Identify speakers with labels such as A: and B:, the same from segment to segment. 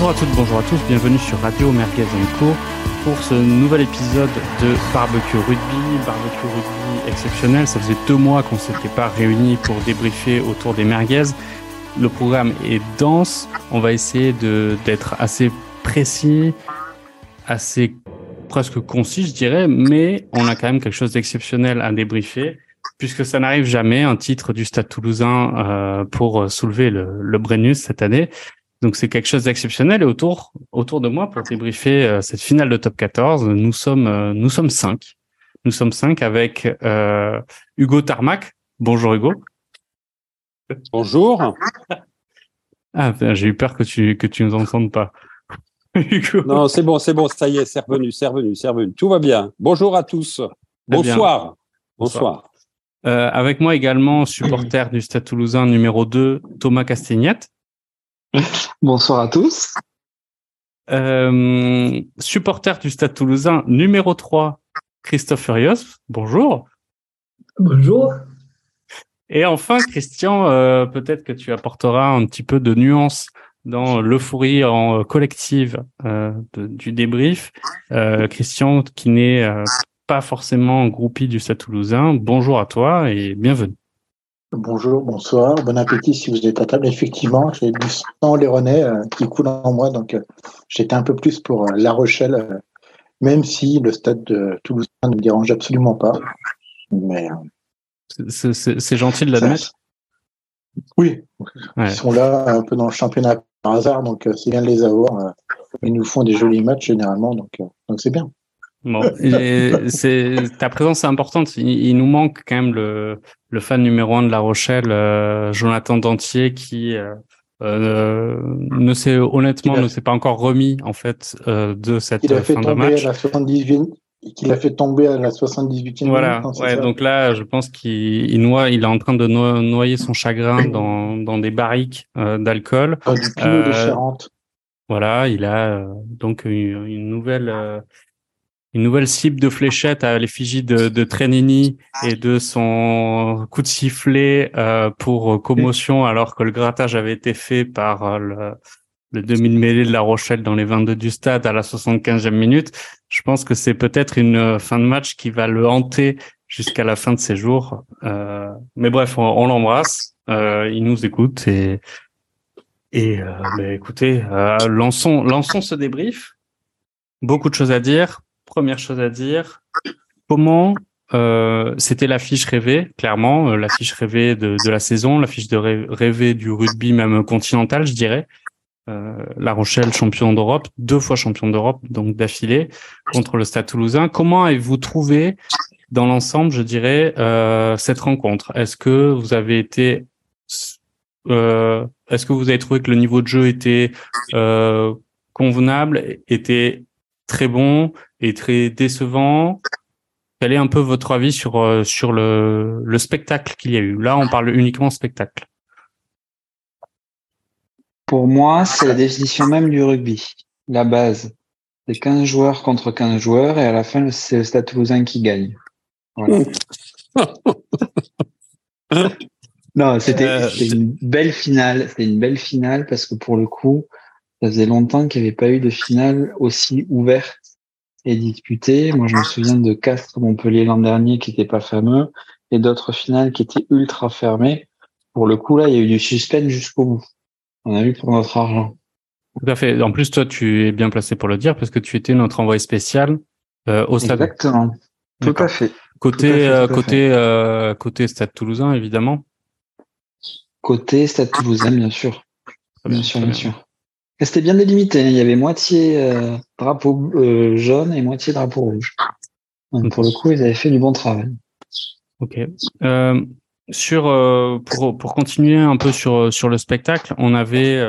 A: Bonjour à toutes, bonjour à tous, bienvenue sur Radio Merguez Co pour ce nouvel épisode de Barbecue Rugby. Barbecue Rugby exceptionnel, ça faisait deux mois qu'on s'était pas réunis pour débriefer autour des merguez. Le programme est dense, on va essayer d'être assez précis, assez presque concis je dirais, mais on a quand même quelque chose d'exceptionnel à débriefer puisque ça n'arrive jamais, un titre du Stade toulousain euh, pour soulever le, le Brennus cette année. Donc c'est quelque chose d'exceptionnel et autour autour de moi pour débriefer euh, cette finale de top 14, nous sommes euh, nous sommes cinq. Nous sommes cinq avec euh, Hugo Tarmac. Bonjour Hugo.
B: Bonjour.
A: Ah, j'ai eu peur que tu que tu nous entendes pas.
B: Hugo. Non, c'est bon, c'est bon, ça y est, c'est revenu, c'est revenu, c'est revenu. Tout va bien. Bonjour à tous. Bonsoir. Bonsoir.
A: Avec moi également, supporter du Stade Toulousain numéro 2, Thomas Castagnette.
C: Bonsoir à tous.
A: Euh, supporter du Stade Toulousain numéro 3, Christophe Furios. Bonjour.
D: Bonjour.
A: Et enfin, Christian, euh, peut-être que tu apporteras un petit peu de nuance dans l'euphorie en collective euh, de, du débrief. Euh, Christian, qui n'est euh, pas forcément groupie du Stade Toulousain. Bonjour à toi et bienvenue.
D: Bonjour, bonsoir, bon appétit si vous êtes à table. Effectivement, j'ai du sang léronais euh, qui coule en moi, donc euh, j'étais un peu plus pour euh, La Rochelle, euh, même si le stade de Toulouse ne me dérange absolument pas. Mais
A: C'est- gentil de l'admettre.
D: oui,
A: Ouais.
D: ils sont là un peu dans le championnat par hasard, donc c'est bien de les avoir. Ils nous font des jolis matchs généralement, donc donc c'est bien.
A: Bon, c'est ta présence est importante. Il, il nous manque quand même le, le fan numéro un de La Rochelle, euh, Jonathan Dantier, qui euh, euh, ne s'est honnêtement
D: a-
A: ne s'est pas encore remis en fait euh, de cette
D: Il a fait
A: fin de
D: tomber à
A: match.
D: la 78 qu'il a fait tomber à la 78e
A: Voilà,
D: minute, c'est
A: ouais, donc là, je pense qu'il il noie, il est en train de no- noyer son chagrin dans, dans des barriques euh, d'alcool.
D: Du de
A: euh,
D: Charente.
A: Voilà, il a euh, donc une, une nouvelle euh, une nouvelle cible de fléchette à l'effigie de, de Trenini et de son coup de sifflet euh, pour commotion alors que le grattage avait été fait par le, le demi de mêlée de La Rochelle dans les 22 du stade à la 75e minute. Je pense que c'est peut-être une euh, fin de match qui va le hanter jusqu'à la fin de ses jours. Euh, mais bref, on, on l'embrasse. Euh, il nous écoute et et bah, écoutez, lançons, lançons ce débrief. Beaucoup de choses à dire. Première chose à dire, comment euh, c'était l'affiche rêvée, clairement, euh, l'affiche rêvée de, de la saison, l'affiche de rê- rêvée du rugby même continental, je dirais. Euh, la Rochelle champion d'Europe, deux fois champion d'Europe, donc d'affilée contre le Stade Toulousain. Comment avez-vous trouvé dans l'ensemble, je dirais, euh, cette rencontre? Est-ce que vous avez été euh, est-ce que vous avez trouvé que le niveau de jeu était euh, convenable, était très bon et très décevant Quel est un peu votre avis sur euh, sur le, le spectacle qu'il y a eu? Là, on parle uniquement spectacle.
C: Pour moi, c'est la définition même du rugby. La base, c'est 15 joueurs contre 15 joueurs et à la fin, c'est le Stade Toulousain qui gagne. Voilà. non, c'était
A: Euh,
C: c'était une belle finale. C'était une belle finale parce que pour le coup, ça faisait longtemps qu'il n'y avait pas eu de finale aussi ouverte et disputée. Moi, je me souviens de Castres-Montpellier l'an dernier qui n'était pas fameux et d'autres finales qui étaient ultra fermées. Pour le coup, là, il y a eu du suspense jusqu'au bout. On a eu pour notre argent.
A: Tout à fait. En plus, toi, tu es bien placé pour le dire parce que tu étais notre envoyé spécial euh, au stade.
C: Exactement. Tout à fait.
A: Côté
C: Tout à fait,
A: euh, côté euh, côté Stade Toulousain, évidemment.
C: Côté Stade Toulousain, bien sûr. Bien sûr, bien sûr. C'était bien délimité. hein. Il y avait moitié euh, drapeau euh, jaune et moitié drapeau rouge. Donc, pour le coup, ils avaient fait du bon travail.
A: Ok. Euh, sur pour pour continuer un peu sur sur le spectacle, on avait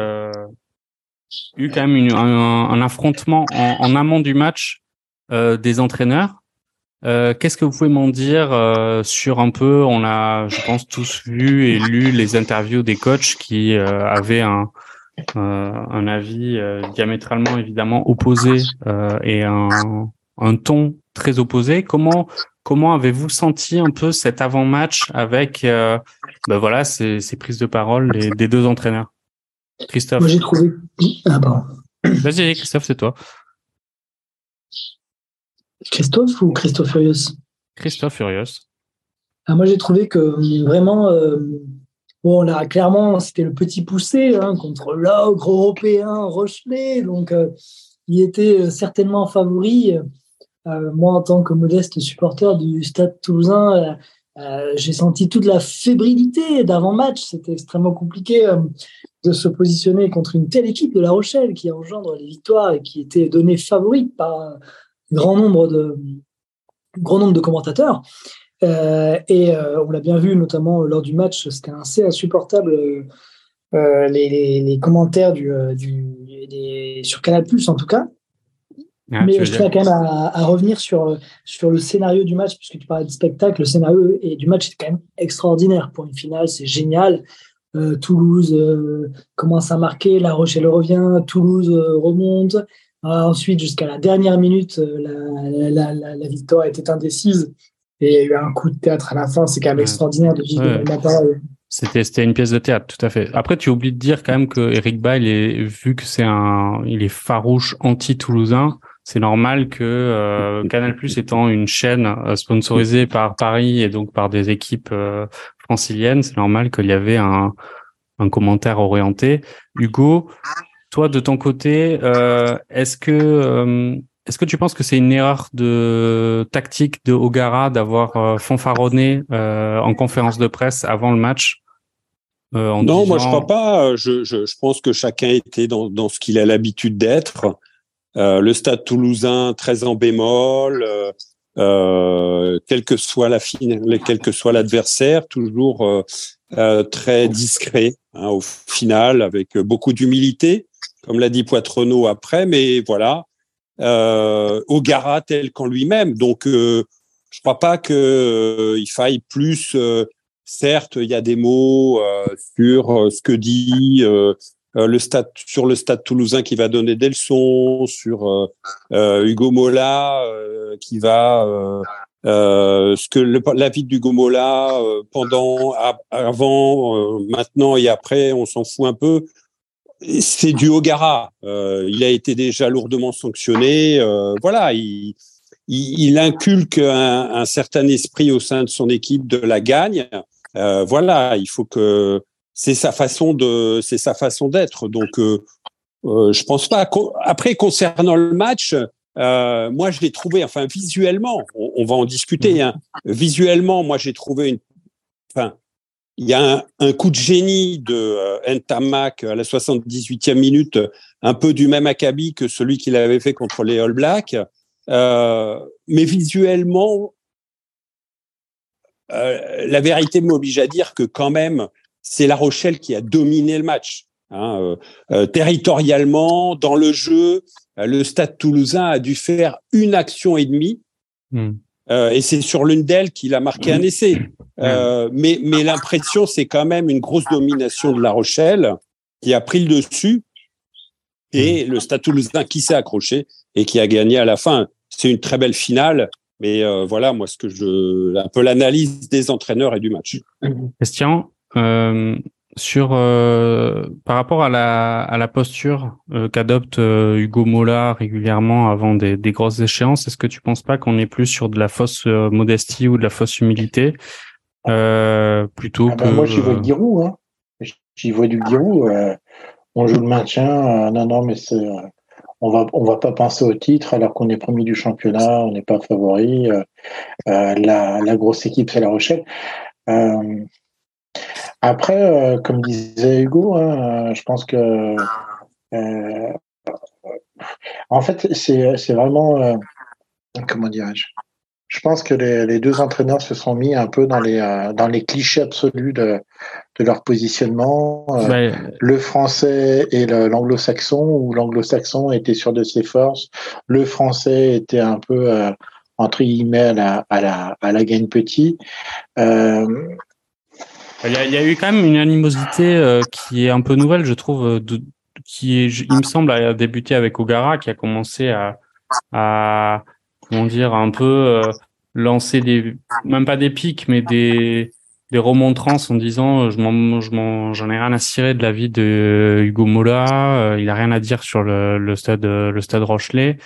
A: eu quand même une- un, affrontement en, amont du match des entraîneurs. Qu'est-ce que vous pouvez m'en dire sur un peu On a, je pense, tous vu et lu les interviews des coachs qui avaient un un avis euh, diamétralement évidemment opposé euh, et un un ton très opposé. Comment comment avez-vous senti un peu cet avant-match avec euh, ben voilà ces, ces prises de parole des, des deux entraîneurs? Christophe
E: Moi, j'ai trouvé. Ah, pardon.
A: Vas-y, Christophe, c'est toi.
E: Christophe ou Christophe Furious
A: Christophe Furious.
E: Ah, moi, j'ai trouvé que vraiment, euh, bon, là, clairement, c'était le petit poussé hein, contre l'ogre européen Rochelet. Donc, euh, il était certainement favori. moi, en tant que modeste supporter du Stade Toulousain, j'ai senti toute la fébrilité d'avant-match. C'était extrêmement compliqué de se positionner contre une telle équipe de La Rochelle qui engendre les victoires et qui était donnée favorite par un grand nombre de, grand nombre de commentateurs. Euh, et euh, on l'a bien vu, notamment lors du match, c'était assez insupportable euh, les, les, commentaires du, du sur Canal Plus en tout cas. Ah, Mais je tiens quand même à, à, revenir sur, sur le scénario du match, puisque tu parlais de spectacle. Le scénario et du match est quand même extraordinaire pour une finale. C'est génial. Euh, Toulouse euh, commence à marquer, La Rochelle revient, Toulouse euh, remonte. ensuite, jusqu'à la dernière minute, la, la, victoire était indécise et il y a eu un coup de théâtre à la fin. C'est quand même extraordinaire de vivre
A: C'était, c'était une pièce de théâtre, tout à fait. Après, tu oublies de dire quand même que Eric Bail est, vu que c'est un, il est farouche anti-toulousain, c'est normal que Canal Plus étant une chaîne sponsorisée par Paris et donc par des équipes francilienne, c'est normal qu'il y avait un, commentaire orienté. Hugo, toi de ton côté, euh, est-ce que euh, est-ce que tu penses que c'est une erreur de tactique de Ogara d'avoir euh, fanfaronné en conférence de presse avant le match
B: Non, moi je crois pas. Je, pense que chacun était dans, dans ce qu'il a l'habitude d'être. le Stade Toulousain très en bémol. Euh, quel que soit la finale, quel que soit l'adversaire, toujours euh, euh, très discret hein, au final, avec beaucoup d'humilité, comme l'a dit Poitrenaud après. Mais voilà, euh, Ogara tel qu'en lui-même. Donc, je crois pas que il faille plus. certes, il y a des mots sur ce que dit euh, le stade sur le toulousain qui va donner des leçons, sur euh, euh Hugo Mola euh, qui va ce que la vie d'Hugo Mola pendant, avant, maintenant et après, on s'en fout un peu. C'est du Ogara. il a été déjà lourdement sanctionné. voilà, il, il, inculque un, un, certain esprit au sein de son équipe de la gagne. voilà, il faut que c'est sa façon de, c'est sa façon d'être. Donc, euh, euh, je pense pas. Après, concernant le match, euh, moi, je l'ai trouvé, enfin, visuellement, on, va en discuter. Hein. Visuellement, moi, j'ai trouvé une. Enfin, il y a un, coup de génie de euh, Ntamak à la 78e minute, un peu du même acabit que celui qu'il avait fait contre les All Blacks. Euh, mais visuellement, euh, la vérité m'oblige à dire que quand même, c'est La Rochelle qui a dominé le match. Hein, euh, territorialement, dans le jeu, le Stade Toulousain a dû faire une action et demie, hmm. et c'est sur l'une d'elles qu'il a marqué un essai. Hmm. mais mais l'impression, c'est quand même une grosse domination de La Rochelle qui a pris le dessus, et hmm. le Stade Toulousain qui s'est accroché et qui a gagné à la fin. C'est une très belle finale. Mais voilà, moi, ce que je, un peu l'analyse des entraîneurs et du match.
A: Christian, euh, sur euh, par rapport à la, à la posture euh, qu'adopte Hugo Mola régulièrement avant des, des grosses échéances, est-ce que tu penses pas qu'on est plus sur de la fausse modestie ou de la fausse humilité plutôt ah
D: ben,
A: que
D: moi j'y vois du Giroud, hein. j'y vois du Giroud. on joue le maintien, non non mais c'est on va on va pas penser au titre alors qu'on est premier du championnat, on n'est pas favori. la, la grosse équipe c'est La Rochelle. Après, euh, comme disait Hugo, hein, euh, je pense que euh, en fait, c'est vraiment comment dirais-je Je pense que les, deux entraîneurs se sont mis un peu dans les dans les clichés absolus de, de leur positionnement. Le français et l'anglo-saxon, où l'anglo-saxon était sûr de ses forces, le français était un peu entre guillemets à la à la à la gagne petit.
A: Il y, a, eu quand même une animosité euh, qui est un peu nouvelle, je trouve, euh, de, qui il me semble, a débuté avec Ogara, qui a commencé à, à comment dire, un peu euh, lancer des, même pas des pics, mais des des remontrances en disant je m'en je m'en j'en ai rien à cirer de la vie de Hugo Mola, il a rien à dire sur le, le stade le stade Rochelet.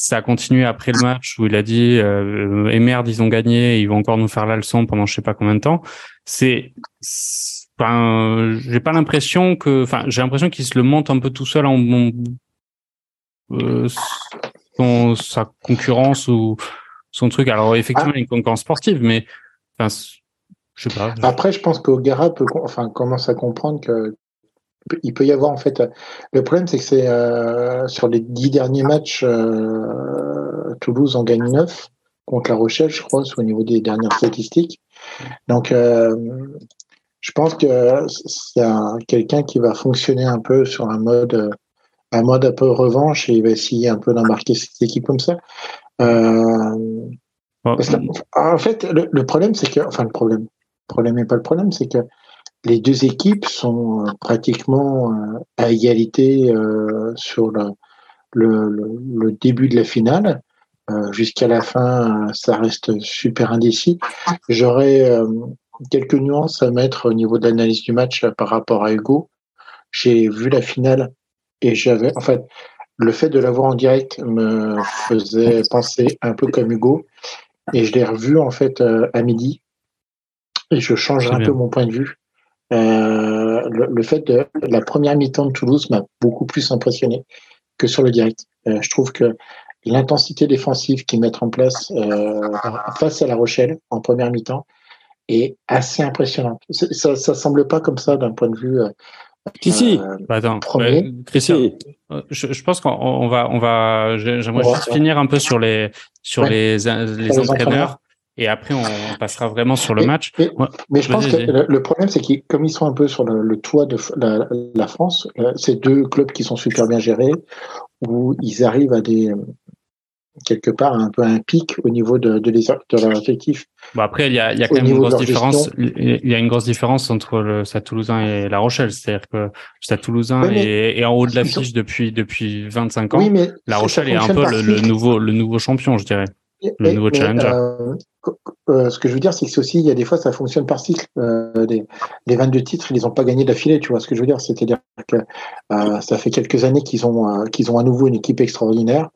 A: Ça a continué après le match où il a dit euh, et merde ils ont gagné, ils vont encore nous faire la leçon pendant je sais pas combien de temps. C'est j'ai pas l'impression que enfin j'ai l'impression qu'il se le monte un peu tout seul en, euh, sa concurrence ou son truc. Alors effectivement, ah. une concurrence sportive, mais enfin, je sais pas.
D: Après, je pense qu'Ogara peut, enfin, commence à comprendre que il peut y avoir en fait. Le problème, c'est que c'est euh, sur les dix derniers matchs, euh, Toulouse en gagne neuf contre La Rochelle, je crois, au niveau des dernières statistiques. Donc, euh, je pense que c'est quelqu'un qui va fonctionner un peu sur un mode un mode un peu revanche et il va essayer un peu d'embarquer cette équipe comme ça. En fait, le, problème, c'est que, enfin, le problème, le problème n'est pas le problème, c'est que les deux équipes sont euh, pratiquement euh, à égalité sur le, le, début de la finale. Jusqu'à la fin, ça reste super indécis. J'aurais quelques nuances à mettre au niveau de l'analyse du match par rapport à Hugo. J'ai vu la finale et j'avais, en fait, le fait de l'avoir en direct me faisait penser un peu comme Hugo. Et je l'ai revu, en fait, euh, à midi. Et je change un peu mon point de vue. Euh, le, fait de la première mi-temps de Toulouse m'a beaucoup plus impressionné que sur le direct. Euh, je trouve que l'intensité défensive qu'ils mettent en place face à La Rochelle en première mi-temps est assez impressionnante. Ça, ça semble pas comme ça d'un point de vue
A: si, si. Euh, bah, attends, Christian, euh, je, pense qu'on va, on va, j'aimerais juste finir un peu sur les, sur les, les, entraîneurs. Et après, on passera vraiment sur le match.
D: Mais, je pense que le, problème, c'est qu'ils, comme ils sont un peu sur le, toit de la, la France, euh, c'est deux clubs qui sont super bien gérés, où ils arrivent à des, quelque part un peu un pic au niveau de, de, de leur effectif.
A: Bon après, il y a, il y a quand même une grosse différence. Il y a une grosse différence entre le Stade Toulousain et La Rochelle. C'est-à-dire que le Stade Toulousain est, en haut de l'affiche depuis depuis 25 ans. Oui, mais La Rochelle est un peu le, nouveau le nouveau champion, je dirais. Le nouveau challenger. Euh,
D: euh, ce que je veux dire, c'est que c'est aussi, il y a des fois, ça fonctionne par cycle. Euh, les, les 22 titres, ils les ont pas gagnés d'affilée, tu vois ce que je veux dire. C'est-à-dire que euh, ça fait quelques années qu'ils ont, qu'ils ont à nouveau une équipe extraordinaire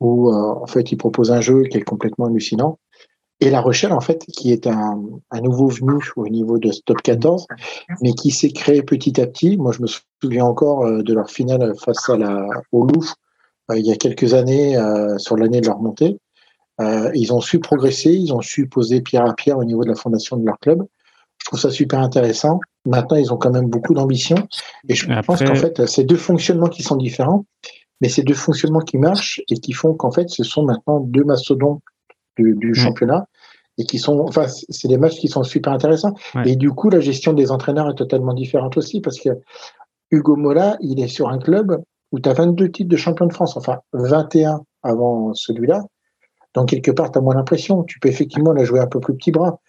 D: où en fait il propose un jeu qui est complètement hallucinant. Et La Rochelle, en fait, qui est un, un nouveau venu au niveau de top 14, mais qui s'est créé petit à petit. Moi, je me souviens encore de leur finale face à la, au Louvre il y a quelques années, sur l'année de leur montée. Ils ont su progresser, ils ont su poser pierre à pierre au niveau de la fondation de leur club. Je trouve ça super intéressant. Maintenant, ils ont quand même beaucoup d'ambition. Et je pense qu'en fait, ces deux fonctionnements qui sont différents, mais c'est deux fonctionnements qui marchent et qui font qu'en fait, ce sont maintenant deux mastodontes du, du championnat et qui sont, enfin, c'est des matchs qui sont super intéressants. Et du coup, la gestion des entraîneurs est totalement différente aussi parce que Hugo Mola, il est sur un club où tu as 22 titres de champion de France, enfin 21 avant celui-là. Donc, quelque part, tu as moins l'impression. Tu peux effectivement la jouer un peu plus petit bras.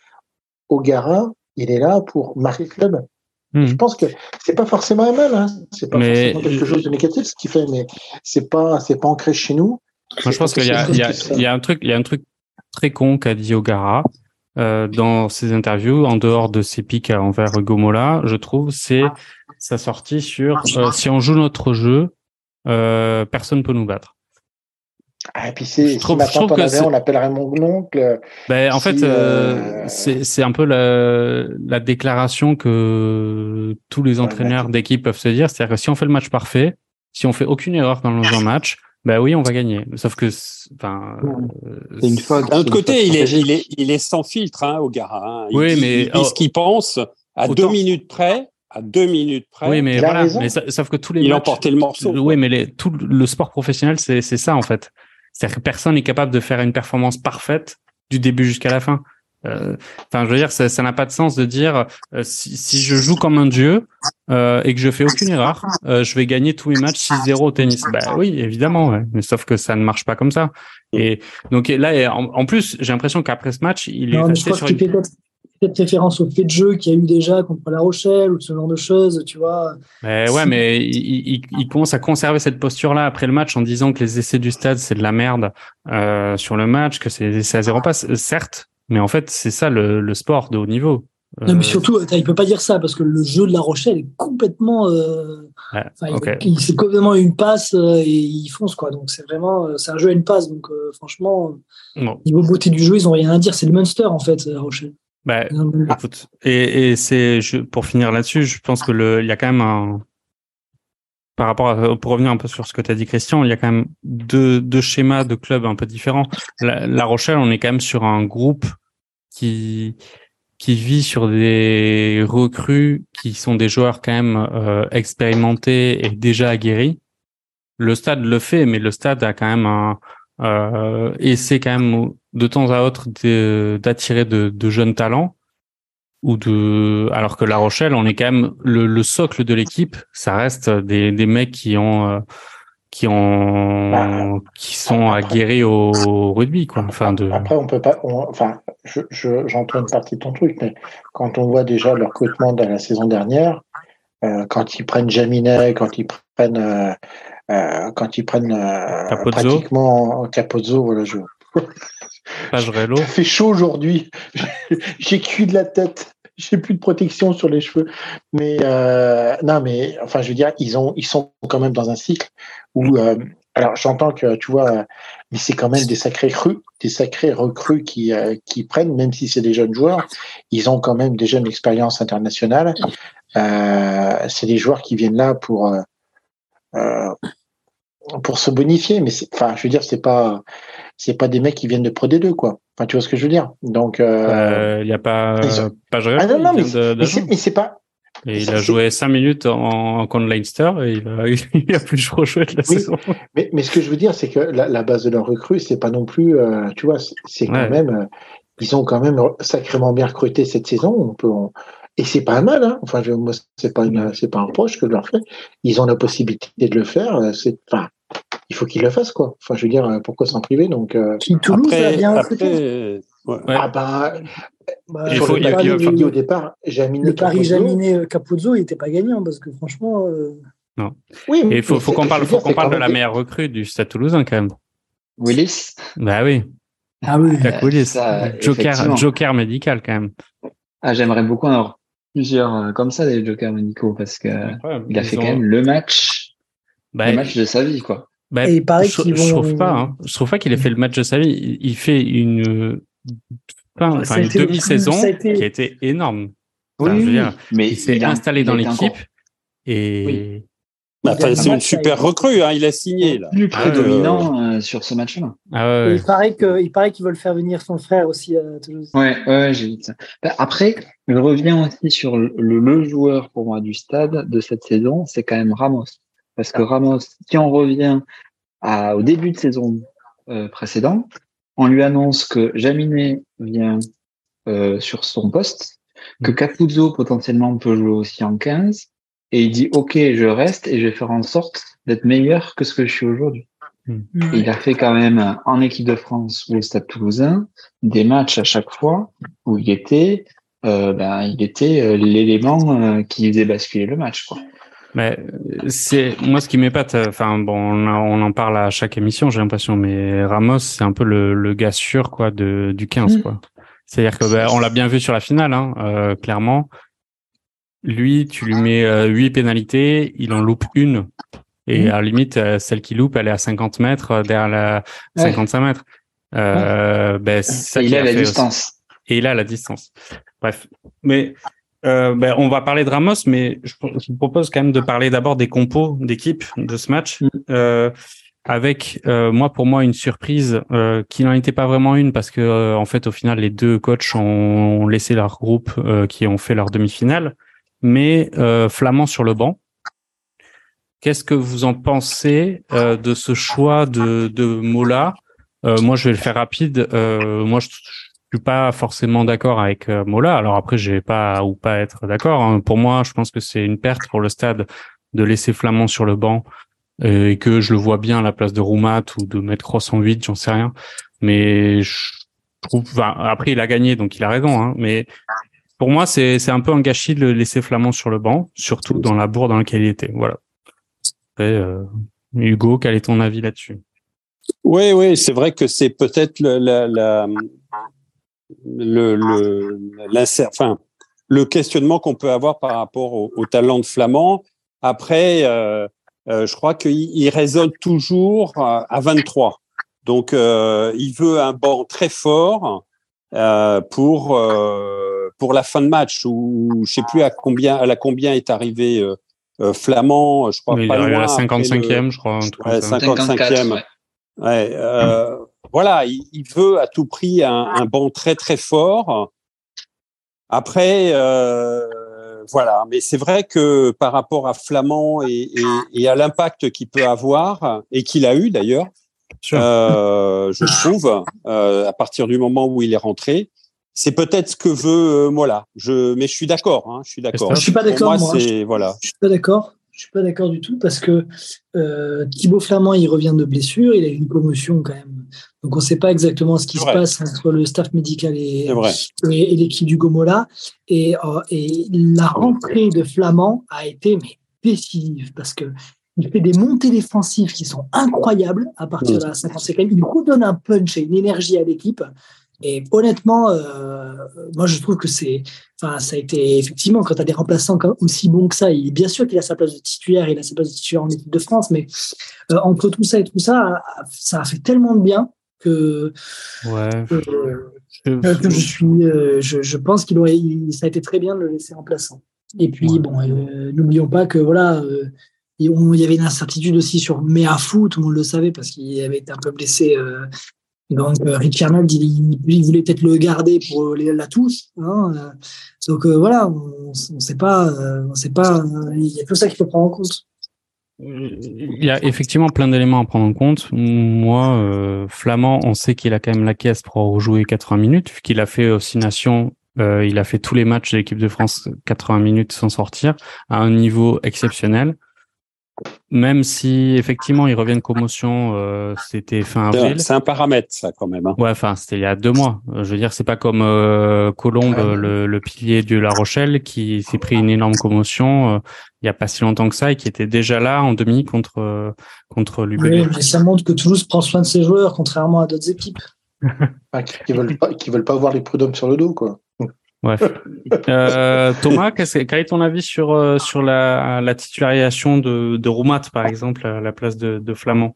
D: Ogara, il est là pour marquer le club. Hmm. Je pense que c'est pas forcément un mal, hein. c'est pas forcément quelque chose de négatif ce qu'il fait, mais c'est pas c'est pas ancré chez nous.
A: Moi, je pense qu'il y y a un truc, il y a un truc très con qu'a dit Ogara euh, dans ses interviews, en dehors de ses pics envers Gomola, je trouve, c'est sa sortie sur euh, si on joue notre jeu, euh, personne peut nous battre.
D: Ah, et puis c'est, si maintenant on avait, on l'appellerait mon oncle.
A: Ben, en fait, euh, euh, c'est, c'est un peu la, la déclaration que tous les entraîneurs d'équipe peuvent se dire. C'est-à-dire que si on fait le match parfait, si on fait aucune erreur dans le match, ben oui, on va gagner. Sauf que, enfin,
B: euh, c'est une faute. D'un autre côté, il est, il est, il est sans filtre, hein, au Gara. Hein.
A: Oui, mais
B: il dit ce qu'il pense à deux minutes près à deux minutes près.
A: Oui, mais voilà. Mais sauf que tous les
B: il a emporté le morceau.
A: Oui, mais les, tout le sport professionnel, c'est c'est ça en fait. C'est-à-dire que personne n'est capable de faire une performance parfaite du début jusqu'à la fin. Euh, enfin, je veux dire, ça n'a pas de sens de dire euh, si, si, je joue comme un dieu euh, et que je fais aucune erreur, euh, je vais gagner tous mes matchs 6-0 au tennis. Bah oui, évidemment, ouais. mais sauf que ça ne marche pas comme ça. Et donc là, en, plus, j'ai l'impression qu'après ce match, il est resté sur une
E: peut-être référence au fait de jeu qu'il y a eu déjà contre La Rochelle ou ce genre de choses, tu vois.
A: Mais ouais, mais il, il, commence à conserver cette posture-là après le match en disant que les essais du stade, c'est de la merde euh, sur le match, que c'est des essais à zéro passe. Certes, mais en fait, c'est ça le, le, sport de haut niveau.
E: Non, mais surtout, il peut pas dire ça parce que le jeu de La Rochelle est complètement. C'est complètement une passe et ils foncent quoi. Donc c'est vraiment, c'est un jeu à une passe. Donc franchement, niveau beauté du jeu, ils ont rien à dire. C'est le Munster en fait, La Rochelle.
A: Bah, écoute, et, et c'est pour finir là-dessus, je pense que le, il y a quand même un par rapport à, pour revenir un peu sur ce que tu as dit Christian, il y a quand même deux, deux schémas de clubs un peu différents. La, Rochelle, on est quand même sur un groupe qui qui vit sur des recrues qui sont des joueurs quand même euh, expérimentés et déjà aguerris. Le stade le fait, mais le stade a quand même un euh, essaie quand même de temps à autre d'attirer de, de, jeunes talents ou de alors que La Rochelle on est quand même le, le socle de l'équipe. Ça reste des, des mecs qui ont euh, qui ont bah, qui sont aguerris au, rugby quoi. Enfin de
D: après on peut pas enfin je j'entends une partie de ton truc mais quand on voit déjà leur recrutement de la saison dernière euh, quand ils prennent Jaminet quand ils prennent euh, euh quand ils prennent euh, pratiquement Capozzo voilà je
A: Pagerello.
D: Ça fait chaud aujourd'hui. J'ai cuit de la tête. J'ai plus de protection sur les cheveux. Mais euh, non, mais enfin, je veux dire, ils ont, ils sont quand même dans un cycle où. Euh, alors, j'entends que tu vois, mais c'est quand même des sacrés des sacrés recrues qui euh, qui prennent, même si c'est des jeunes joueurs, ils ont quand même déjà une expérience internationale. c'est des joueurs qui viennent là pour pour se bonifier, mais enfin, je veux dire, c'est pas c'est pas des mecs qui viennent de Pro D2 quoi. Enfin, tu vois ce que je veux dire? Donc,
A: il euh, n'y euh, a pas pas
D: Ah non non, mais, mais c'est pas.
A: Et il a joué 5 minutes en, contre Leinster et il a, il a plus rejoué de la saison.
D: Mais, mais ce que je veux dire, c'est que la, la, base de leur recrue, c'est pas non plus, euh, tu vois, c'est quand même, euh, ils ont quand même sacrément bien recruté cette saison. On peut, et c'est pas mal, hein. Enfin, je, moi, c'est pas c'est pas un proche que je leur fais. Ils ont la possibilité de le faire. C'est, enfin, il faut qu'il le fasse quoi. Enfin, je veux dire, euh, pourquoi s'en priver Donc, euh,
E: Toulouse après, a bien
D: après, Ah bah, bah il faut, pari, au départ,
E: le pari Jaminé euh, Capuzzo, il n'était pas gagnant parce que franchement. Euh...
A: Non. Oui. il faut, faut qu'on parle, faut qu'on parle de la meilleure recrue du Stade Toulousain quand même.
C: Willis.
A: Bah oui.
E: Ah oui.
A: Willis. Ça, Joker, Joker médical quand même.
C: Ah, j'aimerais beaucoup en avoir plusieurs comme ça des Jokers médicaux parce que il a fait quand même le match, bah, le match de sa vie quoi.
A: Bah, et il paraît je, je, trouve pas. Hein. Je trouve pas qu'il ait fait le match de sa vie. Il, fait une, enfin, une demi-saison qui a été énorme.
C: oui, je veux dire,
A: mais il s'est installé dans l'équipe et.
B: Bah, c'est une super recrue, hein, il a signé là.
C: Plus prédominant euh, sur ce match-là.
A: Ah, ouais.
E: Il paraît que, il paraît qu'ils veulent faire venir son frère aussi à Toulouse.
C: Ouais, ouais, j'ai vu ça. Bah, après, je reviens aussi sur le, le, joueur pour moi du stade de cette saison, c'est quand même Ramos. Parce que Ramos, si on revient à, au début de saison euh, précédente, on lui annonce que Jaminet vient euh, sur son poste, que Capuzzo potentiellement peut jouer aussi en 15, et il dit ok, je reste et je vais faire en sorte d'être meilleur que ce que je suis aujourd'hui. Hmm. Il a fait quand même en équipe de France ou au Stade Toulousain des matchs à chaque fois où il était, euh, ben, il était euh, l'élément qui faisait basculer le match. Quoi.
A: Mais c'est moi ce qui m'épate. Enfin bon, on, on, en parle à chaque émission, j'ai l'impression. Mais Ramos, c'est un peu le, le, gars sûr quoi de du 15 mm. quoi. C'est-à-dire que ben, on l'a bien vu sur la finale, hein, euh, clairement. Lui, tu lui mets euh, 8 pénalités, il en loupe une. Et mm. à la limite, euh, celle qui loupe, elle est à 50 mètres euh, derrière la 55 mètres. Euh, ben, ça
C: il a la distance.
A: Et il a la distance. Bref. Mais euh, ben, on va parler de Ramos, mais je, vous propose quand même de parler d'abord des compos d'équipe de ce match. Mm. Euh, avec euh, moi pour moi une surprise euh, qui n'en était pas vraiment une parce que euh, en fait au final les deux coachs ont laissé leur groupe qui ont fait leur demi-finale mais Flamand sur le banc qu'est-ce que vous en pensez de ce choix de, de Mola? Moi je vais le faire rapide moi je, je suis pas forcément d'accord avec euh, Mola. Alors après, j'ai pas ou pas être d'accord. Hein. Pour moi, je pense que c'est une perte pour le stade de laisser Flamand sur le banc euh, et que je le vois bien à la place de Roumat ou de mettre Cross en 8, j'en sais rien. Mais je trouve, enfin, après, il a gagné, donc il a raison. Hein. Mais pour moi, c'est c'est un peu un gâchis de laisser Flamand sur le banc, surtout dans la bourre dans laquelle il était. Voilà. Euh, Hugo, quel est ton avis là-dessus?
B: Oui, oui, c'est vrai que c'est peut-être la, la, le, le enfin, le questionnement qu'on peut avoir par rapport au, talent de Flamand. Après, euh, euh, je crois qu'il résonne toujours à 23. Donc, euh, il veut un banc très fort pour pour la fin de match. Ou je sais plus à combien à la combien est arrivé Flamand. Je crois pas
A: loin. À la 55e, je crois.
B: Ouais, 55e. Ouais. Voilà, il, veut à tout prix un, un banc très très fort. Après, euh, voilà, mais c'est vrai que par rapport à Flamand et, et, à l'impact qu'il peut avoir et qu'il a eu d'ailleurs, euh, je trouve, euh, à partir du moment où il est rentré, c'est peut-être ce que veut euh, Mola. Je, mais je suis d'accord. Hein, je suis d'accord.
E: Je suis pas d'accord. Moi, moi voilà. Je suis pas d'accord. Je suis pas d'accord du tout parce que euh, Thibaut Flamand, il revient de blessure, il a eu une commotion quand même. Donc on ne sait pas exactement ce qui se passe entre le staff médical et, et, l'équipe du Gomola. Et, euh, et, la rentrée de Flamand a été mais, décisive parce que il fait des montées défensives qui sont incroyables à partir de la 55e. Il redonne un punch et une énergie à l'équipe. Et honnêtement, euh, moi je trouve que c'est, enfin, ça a été effectivement quand tu as des remplaçants aussi bons que ça. Il, bien sûr qu'il a sa place de titulaire, il a sa place de titulaire en équipe de France, mais euh, entre tout ça et tout ça, ça a fait tellement de bien que,
A: ouais.
E: je, suis, euh, je, je, pense qu'il aurait, ça a été très bien de le laisser remplaçant. Et puis bon, n'oublions pas que voilà. il y avait une incertitude aussi sur Meafou, tout le monde le savait parce qu'il avait été un peu blessé donc, euh, Rich Arnold, il, voulait peut-être le garder pour la touche. Hein, euh. donc euh, voilà, on ne sait pas, on sait pas. Il y a tout ça qu'il faut prendre en compte.
A: Il y a effectivement plein d'éléments à prendre en compte. Moi, Flamand, on sait qu'il a quand même la caisse pour rejouer 80 minutes, vu qu'il a fait aussi Nation. il a fait tous les matchs de l'équipe de France 80 minutes sans sortir, à un niveau exceptionnel même si effectivement ils reviennent commotion, euh, c'était fin avril.
B: C'est un paramètre ça quand même. Hein.
A: Ouais, enfin c'était il y a deux mois. Je veux dire, c'est pas comme euh, Colombe, le, le, pilier de La Rochelle, qui s'est pris une énorme commotion euh, il y a pas si longtemps que ça et qui était déjà là en demi contre euh, contre
E: Oui, mais ça montre que Toulouse prend soin de ses joueurs, contrairement à d'autres équipes.
D: qui veulent pas, qui veulent pas avoir les prud'hommes sur le dos, quoi.
A: Euh, Thomas, quel est ton avis sur, euh, sur la, la titularisation de, de Roumat, par exemple, à la place de, de Flamand?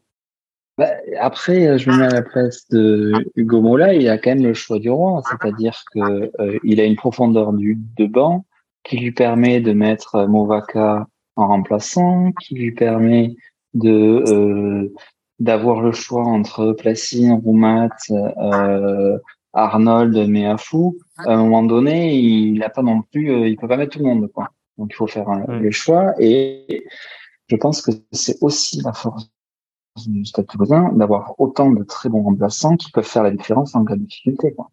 C: Bah, Après, euh, je me mets à la place de Hugo Mola, il a quand même le choix du roi, c'est-à-dire que euh, il a une profondeur du, de banc qui lui permet de mettre Movaka en remplaçant, qui lui permet de d'avoir le choix entre Placine, Roumat, Arnold mais à un moment donné, il n'a pas non plus, euh, il peut pas mettre tout le monde, quoi. Donc il faut faire le choix et je pense que c'est aussi la force du Stade Toulousain d'avoir autant de très bons remplaçants qui peuvent faire la différence en cas de difficulté, quoi.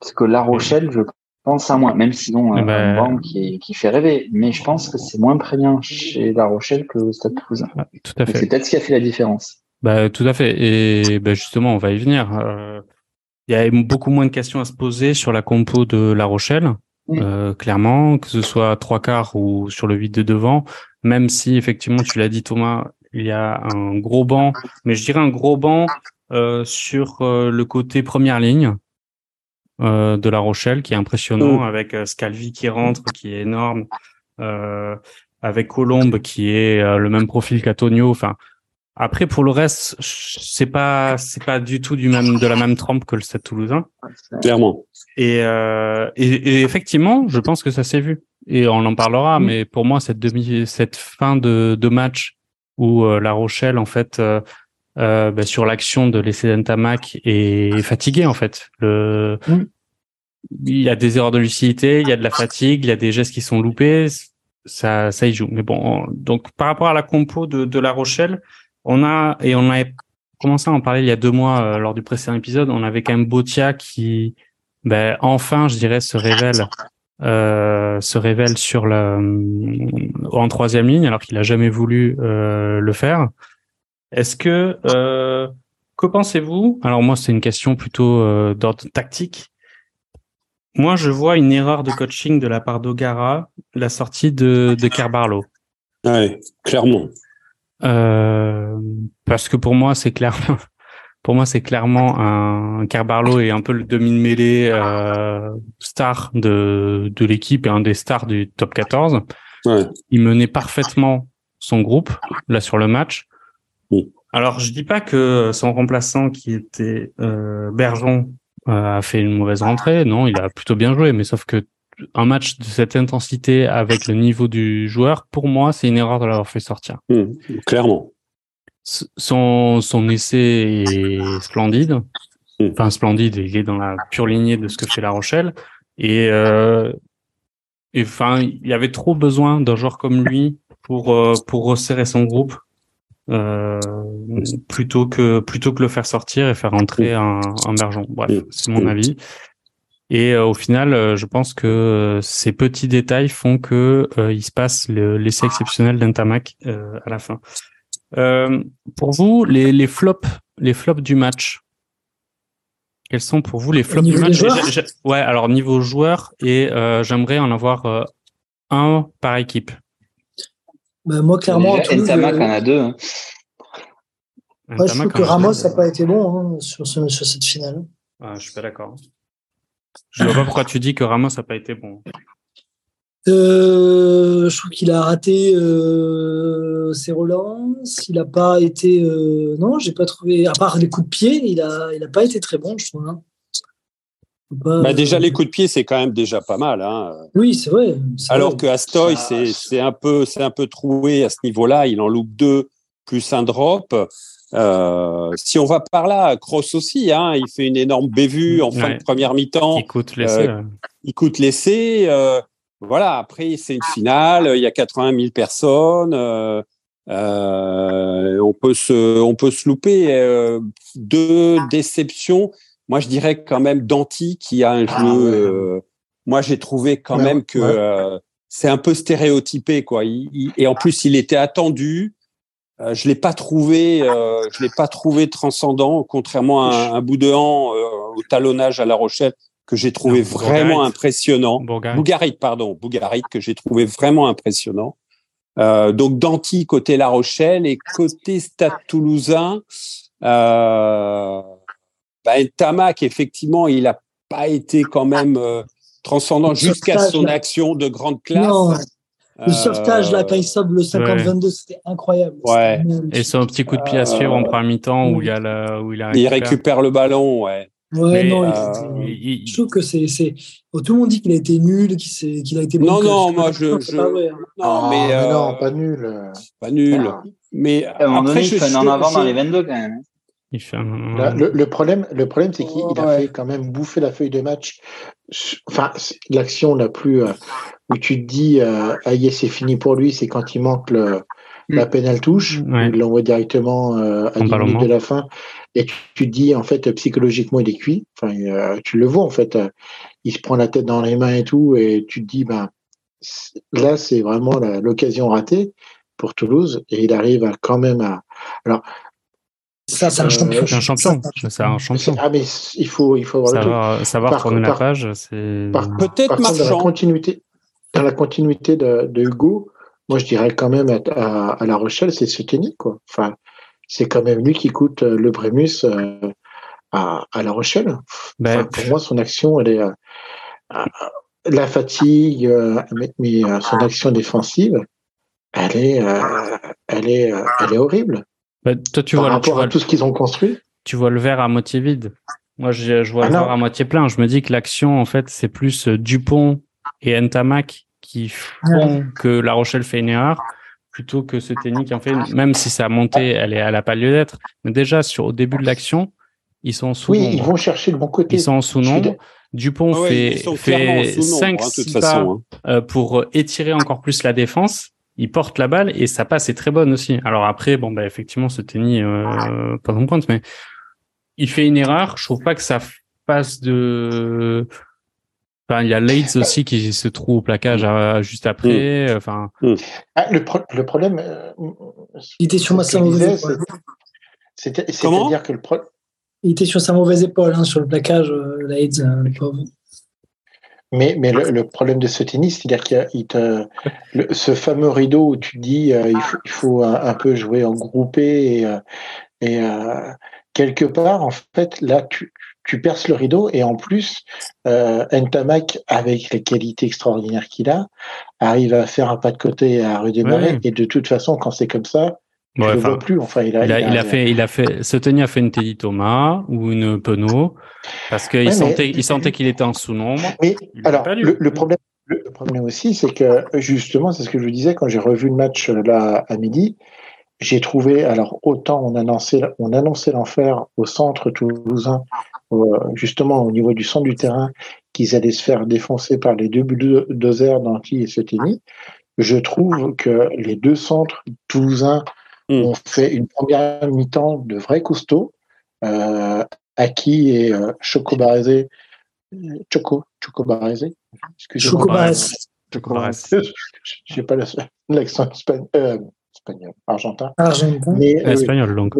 C: Parce que La Rochelle, je pense à moins, même si on a eh ben, un banc qui, qui, fait rêver, mais je pense que c'est moins prégnant chez La Rochelle que le Stade Toulousain.
A: Tout à fait.
C: C'est peut-être ce qui a fait la différence.
A: Bah, tout à fait. Et bah, justement, on va y venir. Euh, il y a beaucoup moins de questions à se poser sur la compo de La Rochelle, euh, clairement, que ce soit trois quarts ou sur le 8 de devant, même si effectivement, tu l'as dit Thomas, il y a un gros banc, mais je dirais un gros banc euh, sur euh, le côté première ligne euh, de La Rochelle, qui est impressionnant, avec Scalvi qui rentre, qui est énorme, avec Colombe qui est le même profil qu'Antonio, enfin après, pour le reste, c'est pas c'est pas du tout du même de la même trempe que le Stade Toulousain.
B: Clairement.
A: Et, euh, et, effectivement, je pense que ça s'est vu. Et on en parlera. Mais pour moi, cette demi cette fin de, de match où euh, La Rochelle, en fait, euh, euh bah, sur l'action de l'essai d'Entamac est fatigué en fait. Le il y a des erreurs de lucidité, il y a de la fatigue, il y a des gestes qui sont loupés. Ça, ça y joue. Mais bon, donc par rapport à la compo de, de La Rochelle, on a et on a commencé à en parler il y a deux mois euh, lors du précédent épisode. On avait quand même Botia qui, ben, enfin, je dirais, se révèle, euh, se révèle sur la en troisième ligne alors qu'il a jamais voulu euh, le faire. Est-ce que que pensez-vous? Alors moi, c'est une question plutôt d'ordre tactique. Moi, je vois une erreur de coaching de la part d'Ogara, la sortie de, de Kerbarlo.
B: Ouais, clairement.
A: Euh, parce que pour moi, c'est clair. Pour moi, c'est clairement un Carbarlo et un peu le demi-mêlée euh, star de, de l'équipe et un des stars du top 14. Ouais. Il menait parfaitement son groupe là sur le match. Alors, je dis pas que son remplaçant qui était euh, Bergeron euh, a fait une mauvaise rentrée. Non, il a plutôt bien joué, mais sauf que un match de cette intensité avec le niveau du joueur, pour moi, c'est une erreur de l'avoir fait sortir.
B: Mmh, clairement.
A: Son, son essai est splendide. Mmh. Enfin, splendide, il est dans la pure lignée de ce que fait La Rochelle. Et, euh, enfin, il y avait trop besoin d'un joueur comme lui pour, euh, pour resserrer son groupe euh, plutôt que plutôt que le faire sortir et faire entrer un, un Bergeron. Bref, c'est mon avis. Et euh, au final, euh, je pense que ces petits détails font que il se passe l'essai exceptionnel d'Entamac à la fin. pour vous, les, les flops, les flops du match. Quels sont pour vous les flops du match? Ouais, alors niveau joueur et j'aimerais en avoir un par équipe.
E: Bah, moi, clairement.
C: Entamac en a deux. Hein.
E: je trouve que Ramos n'a pas été bon hein, sur, sur, cette finale.
A: Ah, je suis pas d'accord. Je ne vois pas pourquoi tu dis que Ramos n'a pas été bon.
E: Euh, je trouve qu'il a raté euh, ses relances. Il n'a pas été. Euh, non, j'ai pas trouvé. À part les coups de pied, il n'a il a pas été très bon, je trouve. Hein.
B: Bah déjà, les coups de pied, c'est quand même déjà pas mal. Hein.
E: Oui, c'est vrai.
B: Alors que Astoy, c'est un, peu, un peu troué à ce niveau-là. Il en loupe deux plus un drop. Euh, si on va par là, Cross aussi, hein, il fait une énorme bévue en fin de première mi-temps.
A: Il coûte l'essai. Euh,
B: il coûte l'essai. Euh, voilà, après, c'est une finale. Il y a 80 000 personnes. on, peut se, on peut se louper. deux déceptions moi, je dirais quand même Danti qui a un ah jeu. Euh, moi, j'ai trouvé quand même que euh, c'est un peu stéréotypé, quoi. et en plus, il était attendu. Euh, je l'ai pas trouvé, je l'ai pas trouvé transcendant, contrairement à un, bout de hand au talonnage à La Rochelle que j'ai trouvé vraiment impressionnant. Bougarit. pardon, Bougarit que j'ai trouvé vraiment impressionnant. donc Danti côté La Rochelle et côté Stade Toulousain. Euh, bah, Tamac, effectivement, il n'a pas été quand même euh, transcendant jusqu'à son action de grande classe. Non.
E: Le sauvetage, là, quand il sauve le 50-22, c'était incroyable.
B: Ouais.
A: Et son petit coup de pied à suivre en premier mi-temps où, il, a où il a
B: Il récupère le ballon, ouais.
E: Ouais, non, euh, je trouve que c'est. Oh, tout le monde dit qu'il a été nul, qu'il a été bon.
B: Non, non, moi, je. je... Pas vrai, hein.
D: Non, mais, euh... non, pas nul.
B: Pas nul. Mais.
C: À un moment donné, il faut en avoir dans les 22 quand même.
D: Le, problème, le problème, c'est qu'il a fait quand même bouffer la feuille de match. Enfin, l'action la plus euh, où tu te dis euh, ah c'est fini pour lui, c'est quand il manque le, la mm. pénale touche, il l'envoie directement euh, à 10 minutes de la fin, et tu, te dis en fait psychologiquement il est cuit. Enfin, euh, tu le vois en fait, il se prend la tête dans les mains et tout, et tu te dis ben là c'est vraiment l'occasion ratée pour Toulouse, et il arrive à, quand même à. Alors
E: ça, c'est un champion.
A: C'est un champion. C'est un champion.
D: Ah, mais il faut, il faut avoir
A: savoir, le truc. Savoir par, tourner la page, c'est.
B: Peut-être
D: dans la continuité, dans la continuité de, de, Hugo, moi je dirais quand même à, à, La Rochelle, c'est Soteni, quoi. Enfin, c'est quand même lui qui coûte euh, le Brémus euh, à, à, La Rochelle. Ben, pour moi, son action, elle est euh, la fatigue, mais, mais son action défensive, elle est, elle est, elle est horrible.
A: Bah, toi, tu vois,
D: tu vois tout ce qu'ils ont construit.
A: Tu vois le verre à moitié vide. Moi, je, vois le ah verre à moitié plein. Je me dis que l'action, en fait, c'est plus euh, Dupont et Ntamak qui font que La Rochelle fait une erreur plutôt que ce tennis qui en fait, même si ça a monté, elle est, elle a pas lieu d'être. Mais déjà, sur, au début de l'action, ils sont sous
D: Oui, ils vont chercher le bon côté.
A: Ils sont sous nombre. Dupont ah fait, fait 5 hein, pas hein. euh, pour étirer encore plus la défense il porte la balle et sa passe est très bonne aussi. Alors après, bon, bah, effectivement, ce tennis, euh, pas en pointe, mais il fait une erreur. Je trouve pas que ça passe de. Enfin, il y a Leeds aussi qui se trouve au plaquage euh, juste après. Mm. Enfin.
D: Mm. Ah, le, le, problème. Euh,
E: il était sur sa mauvaise épaule.
D: C'est-à-dire que le
E: Il était sur sa mauvaise épaule, hein, sur le plaquage, Leeds, le pauvre.
D: Mais, mais le, problème de ce tennis, c'est-à-dire qu'il te, ce fameux rideau où tu dis euh, il faut, il faut un, peu jouer en groupé et, euh, et euh, quelque part, en fait, là, tu, tu perces le rideau et en plus, euh, Ntamak, avec les qualités extraordinaires qu'il a, arrive à faire un pas de côté et à redémarrer. Et de toute façon, quand c'est comme ça, tu ne le vois plus. Enfin,
A: il a, il a, il a, fait, il a fait, Soteni a fait une Teddy Thomas ou une Penaud parce qu'il sentait, il sentait qu'il était en sous-nombre.
D: Oui. Alors, le, problème, le problème aussi, c'est que justement, c'est ce que je vous disais quand j'ai revu le match euh, là à midi. J'ai trouvé, alors autant on annonçait, on annonçait l'enfer au centre toulousain, euh, justement au niveau du centre du terrain, qu'ils allaient se faire défoncer par les deux bulldozers d'Anti et Setini. Je trouve que les deux centres toulousains hmm. ont fait une première mi-temps de vrais costauds. Euh, Aki et euh, Choco Barézé. Choco, Choco Barézé.
E: Choco Barézé.
D: Barézé. J'ai pas l'accent espagnol. Euh, espagnol, argentin. Argentin.
A: Mais, euh, espagnol, donc.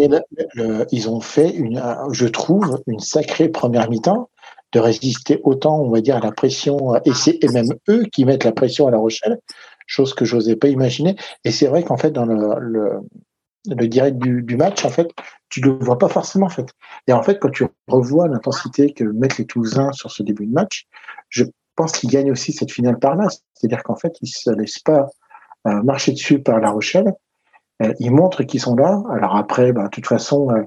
D: ils ont fait, une, je trouve, une sacrée première mi-temps de résister autant, on va dire, à la pression, et c'est même eux qui mettent la pression à La Rochelle, chose que je n'osais pas imaginer. Et c'est vrai qu'en fait, dans le, le, le direct du, du, match, en fait, tu ne le vois pas forcément, en fait. Et en fait, quand tu revois l'intensité que mettent les Toulousains sur ce début de match, je pense qu'ils gagnent aussi cette finale par là. C'est-à-dire qu'en fait, ils se laissent pas euh, marcher dessus par La Rochelle. Euh, ils montrent qu'ils sont là. Alors après, bah, de toute façon, euh,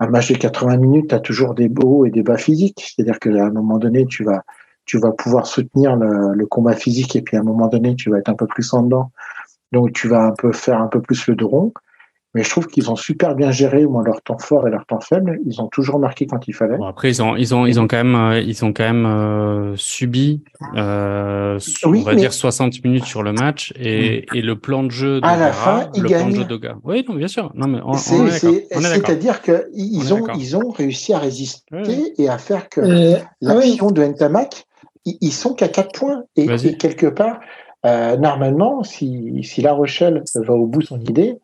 D: un match de 80 minutes, tu toujours des hauts et des bas physiques. C'est-à-dire qu'à un moment donné, tu vas, tu vas pouvoir soutenir le, le, combat physique et puis à un moment donné, tu vas être un peu plus en dedans. Donc tu vas un peu faire un peu plus le dos rond. Mais je trouve qu'ils ont super bien géré moins leur temps fort et leur temps faible. Ils ont toujours marqué quand il fallait.
A: Bon, après, ils ont, ils ont, ils ont quand même, euh, ils ont quand même euh, subi, euh, on va dire 60 minutes sur le match et, et le plan de jeu de
D: à la fin,
A: le
D: plan
A: de jeu de. Oui, non, bien sûr. Non, mais
D: c'est-à-dire qu'ils ont, ils ont réussi à résister et à faire que l'action de Ntamak, ils sont qu'à 4 points et, et quelque part. normalement, si, si La Rochelle va au bout de son idée,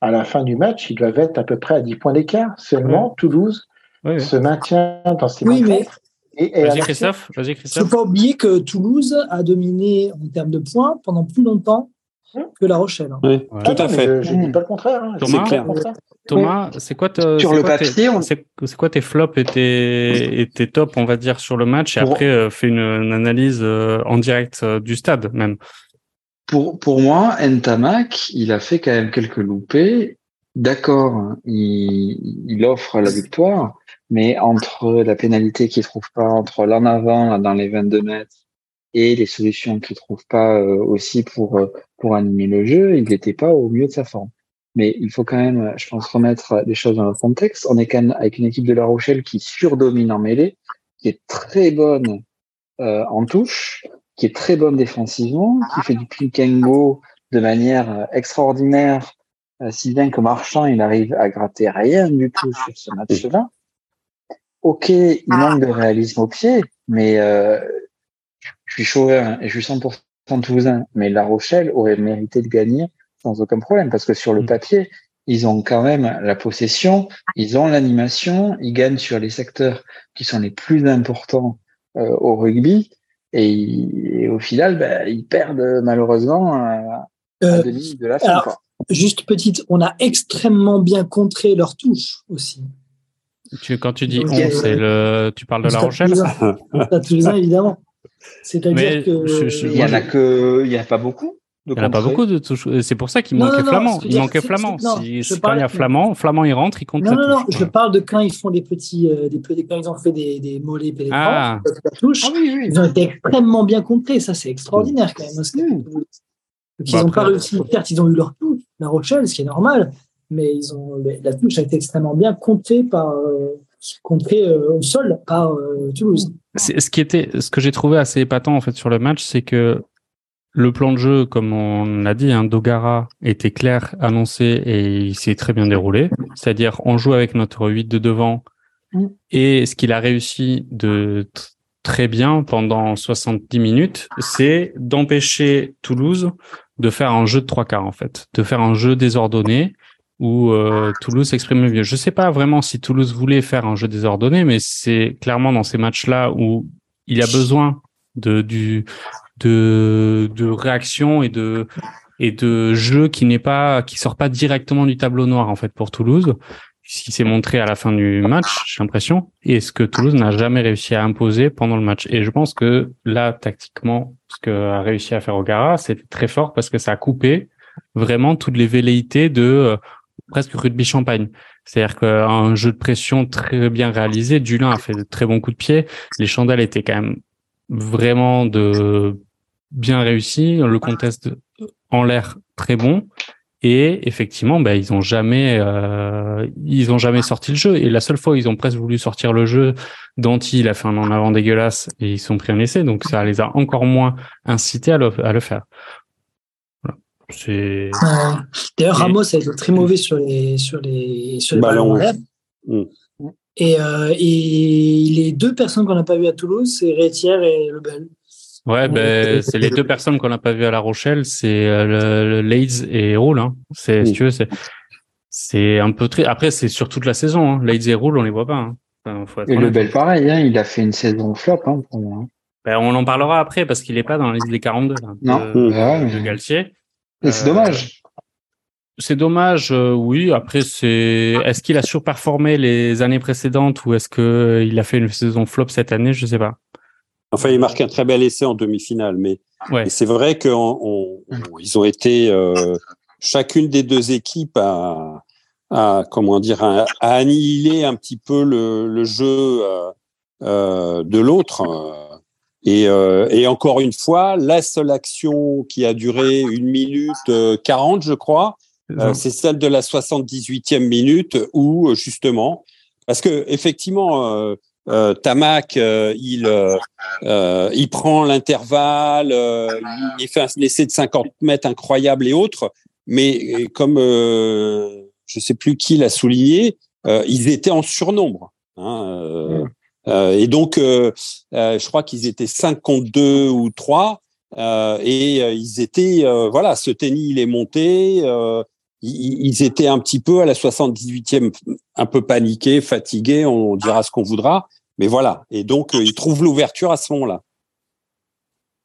D: à la fin du match, ils doivent être à peu près à 10 points d'écart. Seulement, Toulouse se maintient dans ses
E: oui, mais... Vas-y Christophe, vas-y Christophe. Il ne faut pas oublier que Toulouse a dominé en termes de points pendant plus longtemps que La Rochelle. Hein.
B: Oui, tout à fait.
D: Je ne dis pas le contraire. Hein.
A: Thomas,
D: clair.
A: Thomas c'est quoi,
C: sur le papier,
A: c'est quoi tes flops et tes, et tes tops, on va dire, sur le match? Et après, euh, fais une, analyse euh, en direct euh, du stade même
C: pour, pour moi, Ntamak, il a fait quand même quelques loupés. D'accord, il, il offre la victoire, mais entre la pénalité qu'il trouve pas, entre l'en avant dans les 22 mètres et les solutions qu'il trouve pas euh, aussi pour euh, pour animer le jeu, il n'était pas au mieux de sa forme. Mais il faut quand même, je pense, remettre les choses dans le contexte. On est quand même avec une équipe de La Rochelle qui surdomine en mêlée, qui est très bonne euh, en touche, qui est très bonne défensivement, qui fait du pick and go de manière euh, extraordinaire, euh, si bien que Marchand, il arrive à gratter rien du tout sur ce match-là. Ok, il manque de réalisme au pied, mais euh, je suis chauvin et je suis 100% toulousain, mais La Rochelle aurait mérité de gagner sans aucun problème, parce que sur le mm. papier, ils ont quand même la possession, ils ont l'animation, ils gagnent sur les secteurs qui sont les plus importants au rugby. Et, au final, bah, ils perdent malheureusement à, euh, de la fin.
E: juste petite, on a extrêmement bien contré leur touche aussi.
A: Tu, quand tu dis on, c'est le, tu parles de La Rochelle
E: Toulousain, évidemment. C'est-à-dire
C: que. il y en a que, il y a pas beaucoup.
A: Il n'y en a pas beaucoup de touches. C'est pour ça qu'il manquait Flamand. Il manquait Flamand. Si, quand il y a Flamand, Flamand il rentre, il compte.
E: Non, non, non. Je parle de quand ils font des petits, euh, des petits quand ils ont fait des, des mollets pénétrants, ah. la touche. Ah, oui, oui. Ils ont été extrêmement bien comptés. Ça, c'est extraordinaire quand même. Mmh. ils n'ont bah, pas réussi. Certes, ils ont eu leur touche, la Rochelle, ce qui est normal, mais ils ont la touche a été extrêmement bien comptée par. Euh, euh, au sol par euh, Toulouse.
A: Ce qui était, ce que j'ai trouvé assez épatant en fait sur le match, c'est que le plan de jeu, comme on l'a dit, hein, Dogara était clair, annoncé et il s'est très bien déroulé. C'est-à-dire, on joue avec notre 8 de devant et ce qu'il a réussi de très bien pendant 70 minutes, c'est d'empêcher Toulouse de faire un jeu de trois quarts en fait, de faire un jeu désordonné où euh, Toulouse s'exprime mieux. Je sais pas vraiment si Toulouse voulait faire un jeu désordonné, mais c'est clairement dans ces matchs-là où il a besoin de du de, de réaction et de et de jeu qui n'est pas qui sort pas directement du tableau noir en fait pour Toulouse ce qui s'est montré à la fin du match, j'ai l'impression, et ce que Toulouse n'a jamais réussi à imposer pendant le match. Et je pense que là, tactiquement, ce qu'a réussi à faire Ogara, c'était très fort parce que ça a coupé vraiment toutes les velléités de euh, presque rugby champagne. C'est-à-dire qu'un jeu de pression très bien réalisé, Dulin a fait de très bons coups de pied, les chandelles étaient quand même vraiment de bien réussi, le contest en l'air très bon. Et effectivement, bah, ils ont jamais, euh, ils ont jamais sorti le jeu. Et la seule fois où ils ont presque voulu sortir le jeu, Danti, il a fait un en avant dégueulasse et ils sont pris un essai. Donc ça les a encore moins incités à le, à le faire.
E: C'est. D'ailleurs, Ramos a été très mauvais sur les sur les sur les ballons. Mm. Et, euh, et les deux personnes qu'on n'a pas vues à Toulouse, c'est Rétière et Lebel.
A: Ouais, ben, c'est les deux personnes qu'on n'a pas vues à La Rochelle, c'est euh, le, le et Roule. Hein. C'est, si tu veux, c'est, c'est un peu très. Après, c'est sur toute la saison. Hein. et Roule, on les voit pas.
C: Hein. et le Bel, pareil, hein, il a fait une saison flop hein, pour moi. Hein.
A: Ben, on en parlera après parce qu'il est pas dans la liste des 42 là,
C: non.
A: de, bah Galtier.
C: Et c'est dommage. Euh,
A: c'est dommage, euh, oui. Après, c'est est-ce qu'il a surperformé les années précédentes ou est-ce que il a fait une saison flop cette année? Je sais pas.
B: Enfin, il marque un très bel essai en demi-finale, mais c'est vrai qu'ils ont été euh, chacune des deux équipes à, comment dire à, annihiler un petit peu le, jeu euh, euh, de l'autre. Et, encore une fois, la seule action qui a duré une minute 40, je crois, c'est celle de la 78e minute où justement, parce que effectivement, euh, Tamac, euh, il, euh, euh, il prend l'intervalle, il fait un essai de 50 mètres incroyable et autres, mais comme je sais plus qui l'a souligné, ils étaient en surnombre. Hein, et donc, je crois qu'ils étaient 5 contre 2 ou 3. et ils étaient, voilà, ce tennis, il est monté ils étaient un petit peu à la 78e, un peu paniqués, fatigués, on dira ce qu'on voudra. Mais voilà. Et donc, euh, ils trouvent l'ouverture à ce moment-là.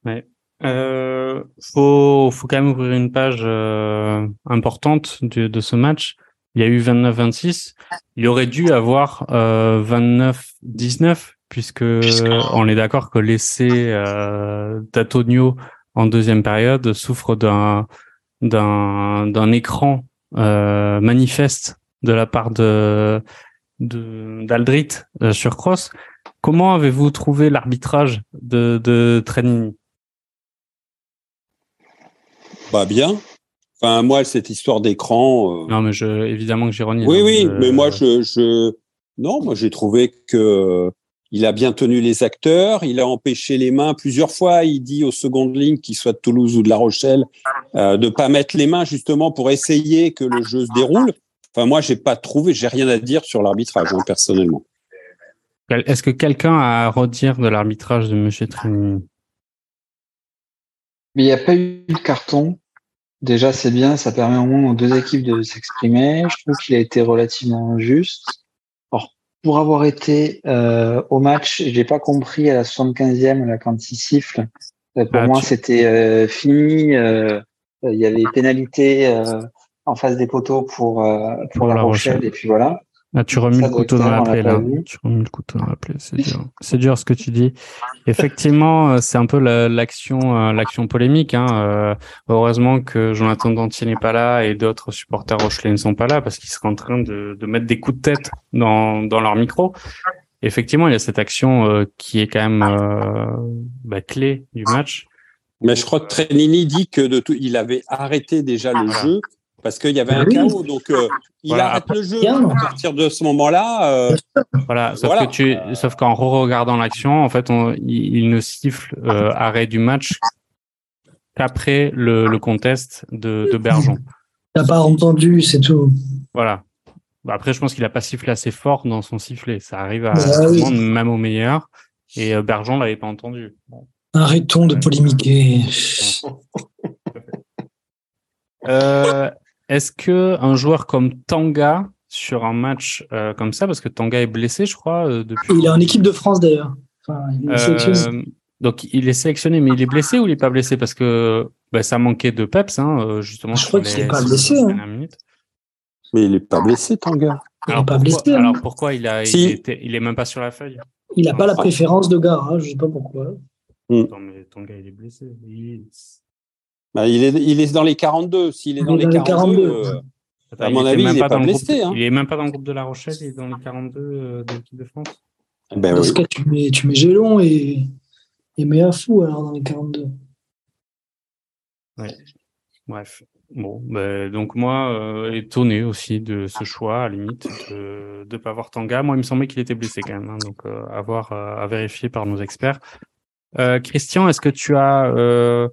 A: Ouais. Euh, faut, faut quand même ouvrir une page euh, importante de, de, ce match. Il y a eu 29-26. Il aurait dû avoir euh, 29-19 puisque on est d'accord que l'essai euh, d'Atonio en deuxième période souffre d'un d'un d'un écran euh, manifeste de la part de d'Aldrit euh, sur Cross. Comment avez-vous trouvé l'arbitrage de, de Trenini?
B: Bah bien. Enfin moi cette histoire d'écran.
A: Euh, non mais je évidemment que j'ironie.
B: Oui oui mais moi je, je non moi j'ai trouvé que il a bien tenu les acteurs, il a empêché les mains plusieurs fois. Il dit aux secondes lignes, qu'ils soient de Toulouse ou de La Rochelle, euh, de pas mettre les mains justement pour essayer que le jeu se déroule. Enfin, moi, j'ai pas trouvé, j'ai rien à dire sur l'arbitrage, hein, personnellement.
A: Est-ce que quelqu'un a à redire de l'arbitrage de M. Trini
C: Il n'y a pas eu de carton. Déjà, c'est bien, ça permet au moins aux deux équipes de s'exprimer. Je trouve qu'il a été relativement juste. Alors, pour avoir été euh, au match, j'ai pas compris à la 75e, là, quand il siffle. Euh, pour ah, moi, c'était euh, fini. il y avait pénalité en face des poteaux pour, euh, pour, la, Rochelle, et puis voilà.
A: Ah, tu remets le couteau dans la plaie là. Tu remets le couteau dans la plaie, c'est dur. C'est dur ce que tu dis. Effectivement, euh, c'est un peu l'action, euh, l'action polémique. Hein. heureusement que Jonathan Dantier n'est pas là et d'autres supporters rochelais ne sont pas là parce qu'ils seraient en train de, de mettre des coups de tête dans, dans leur micro. Effectivement, il y a cette action qui est quand même bah, clé du match.
B: Mais je crois que Trenini dit que de tout, il avait arrêté déjà le jeu parce qu'il y avait un chaos. Donc, euh, il arrête le jeu à partir de ce moment-là.
A: Euh, voilà, sauf que tu, sauf qu'en re-regardant l'action, en fait, on, il, ne siffle euh, arrêt du match qu'après le, le contest de, de Bergeon.
E: T'as pas entendu, c'est tout.
A: Voilà. Bah, après, je pense qu'il a pas sifflé assez fort dans son sifflet. Ça arrive à bah, tout le monde, même au meilleur. Et Bergeon l'avait pas entendu.
E: Arrêtons de polémiquer.
A: Euh, est-ce que un joueur comme Tanga sur un match euh, comme ça, parce que Tanga est blessé, je crois, euh, depuis.
E: Il est en équipe de France d'ailleurs.
A: Euh, donc il est sélectionné, mais il est blessé ou il est pas blessé? Parce que bah, ça manquait de peps, hein, justement.
E: Je crois qu'il est pas blessé. Hein.
B: Mais il est pas blessé, Tanga.
A: alors,
E: pas
A: pourquoi,
E: blessé. hein.
A: alors pourquoi il a,
B: Si.
A: il, était- il est même pas sur la feuille?
E: Il n'a pas la préférence de Gara, je sais pas pourquoi.
A: Attends, mais ton gars il est blessé. Il-
B: Bah, il, est, il est dans les 42. S'il est
E: Il
B: dans
E: est
B: les
E: dans les
B: 42,
E: 42.
B: euh,
A: Attends,
B: À mon avis,
A: même
B: il est pas
A: dans le
B: blessé,
A: groupe-
B: hein.
A: Il est même pas dans le groupe de La Rochelle, il est dans les 42 euh, de l'équipe de France.
B: ben
E: Dans
B: oui.
E: ce cas, tu mets, tu mets Gélon et, et Méafou alors dans les 42.
A: Bref. Bon, ben, donc moi, euh, étonné aussi de ce choix, à la limite, de ne pas voir Tanga. Moi, il me semblait qu'il était blessé quand même, hein, donc euh, à voir, euh, à vérifier par nos experts. Euh, Christian, est-ce que tu as euh,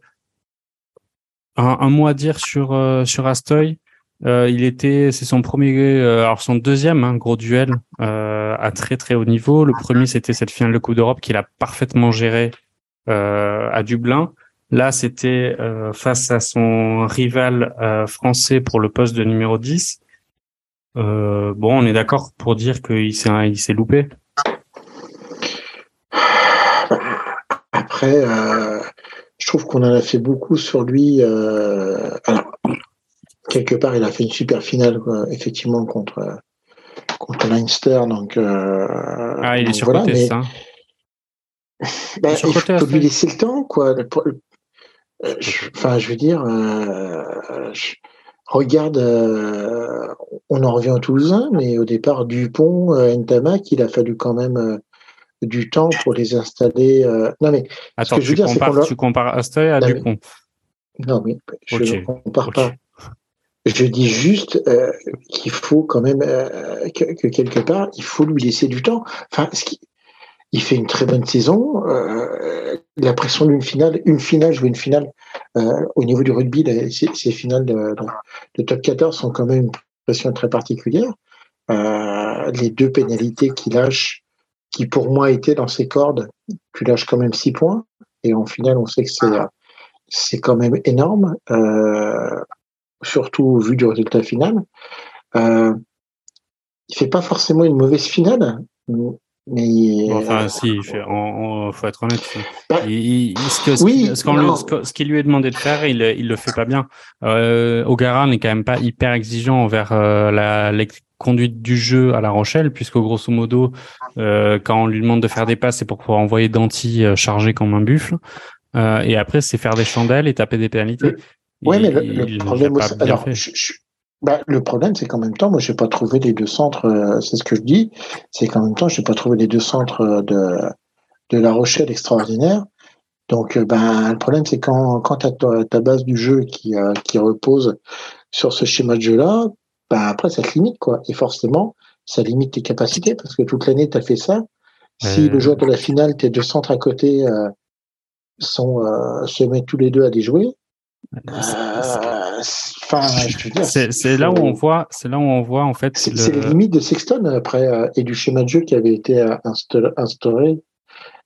A: un, un mot à dire sur euh, sur Astoy Euh, Il était, c'est son premier, euh, alors son deuxième hein, gros duel à très très haut niveau. Le premier, c'était cette finale de Coupe d'Europe qu'il a parfaitement géré euh, à Dublin. Là, c'était face à son rival français pour le poste de numéro 10. Euh, bon, on est d'accord pour dire qu'il s'est il s'est loupé.
D: Après, trouve qu'on en a fait beaucoup sur lui. euh, alors, quelque part, il a fait une super finale, quoi, effectivement, contre, contre Leinster. Donc, euh,
A: Ah, il est surcoté,
D: voilà, mais-
A: ça.
D: Bah,
A: Il
D: il faut lui laisser le temps, quoi. Euh, je- Enfin, je veux dire, euh, je- regarde, on en revient au Toulousain, mais au départ, Dupont, Ntamak, il a fallu quand même du temps pour les installer. euh, Non, mais
A: Attends,
D: que je veux
A: tu,
D: dire,
A: compares, tu compares Astoy à
D: Non, mais-
A: Dupont.
D: non, mais je ne compare
A: ok.
D: pas. Je dis juste euh, qu'il faut quand même euh, que, que quelque part, il faut lui laisser du temps. Enfin, ce qui, il fait une très bonne saison. La pression d'une finale, une finale, jouer une finale au niveau du rugby, ces, ces finales de, top 14 sont quand même une pression très particulière. Les deux pénalités qu'il lâche, qui pour moi étaient dans ses cordes, tu lâches quand même six points. Et en finale, on sait que c'est euh, c'est quand même énorme, euh, surtout vu du résultat final. Euh, il fait pas forcément une mauvaise finale, mais
A: enfin,
D: euh,
A: si, il fait, on, on- faut être honnête.
D: Bah,
A: Il- il- ce que-
D: oui,
A: qu'il- ce qu'on lui- ce ce qu'il lui est demandé de faire, il, il le fait pas bien. Euh, O'Gara n'est quand même pas hyper exigeant envers euh, la, la conduite du jeu à La Rochelle, puisque grosso modo, euh, quand on lui demande de faire des passes, c'est pour pouvoir envoyer Danti euh, chargé comme un buffle. Euh, et après, c'est faire des chandelles et taper des pénalités. Il-
D: mais le, problème aussi, alors, je- je- bah, le problème, c'est qu'en même temps, moi, j'ai pas trouvé les deux centres. euh, c'est ce que je dis, c'est qu'en même temps, j'ai pas trouvé les deux centres de de La Rochelle extraordinaires. Donc, ben, le problème, c'est quand quand t'as ta, ta base du jeu qui euh, qui repose sur ce schéma de jeu-là, ben après, ça te limite, quoi. Et forcément, ça limite tes capacités parce que toute l'année, t'as fait ça. Si
A: Euh.
D: le jour de la finale, tes deux centres à côté euh, sont euh, se mettent tous les deux à déjouer. Euh,
A: C'est là où on voit, c'est là où on voit en fait.
D: C'est
A: le-
D: c'est les limites de Sexton après euh, et du schéma de jeu qui avait été euh, insta- instauré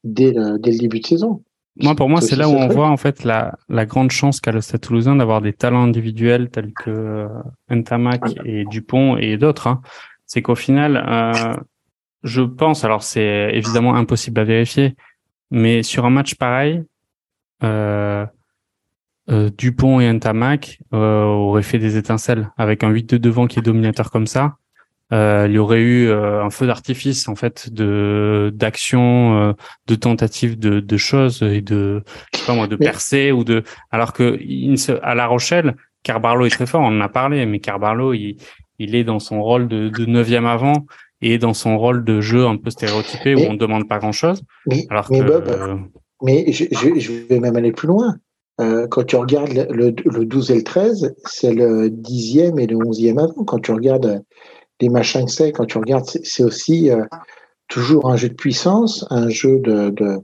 D: dès le, dès le début de saison.
A: Moi, pour moi,
D: C'est
A: là où on voit en fait la, la grande chance qu'a le Stade Toulousain d'avoir des talents individuels tels que euh, Ntamak et Dupont et d'autres. hein. C'est qu'au final, euh, je pense, alors c'est évidemment impossible à vérifier, mais sur un match pareil, euh, euh, Dupont et Ntamak euh, auraient fait des étincelles avec un 8 de devant qui est dominateur comme ça. Euh, il y aurait eu euh, un feu d'artifice en fait de d'action, euh, de tentatives de, de choses et de je sais pas moi de percer ou de alors que à La Rochelle, Carbarlo est très fort, on en a parlé, mais Carbarlo il il est dans son rôle de, de neuvième avant et dans son rôle de jeu un peu stéréotypé où on ne demande pas grand chose.
D: Mais,
A: Alors
D: mais
A: que
D: Bob, mais je, je, je vais même aller plus loin. Euh, quand tu regardes le, le, le 12 et le 13, c'est le 10e et le 11e avant. Quand tu regardes les machins que c'est, quand tu regardes, c'est aussi euh, toujours un jeu de puissance, un jeu de,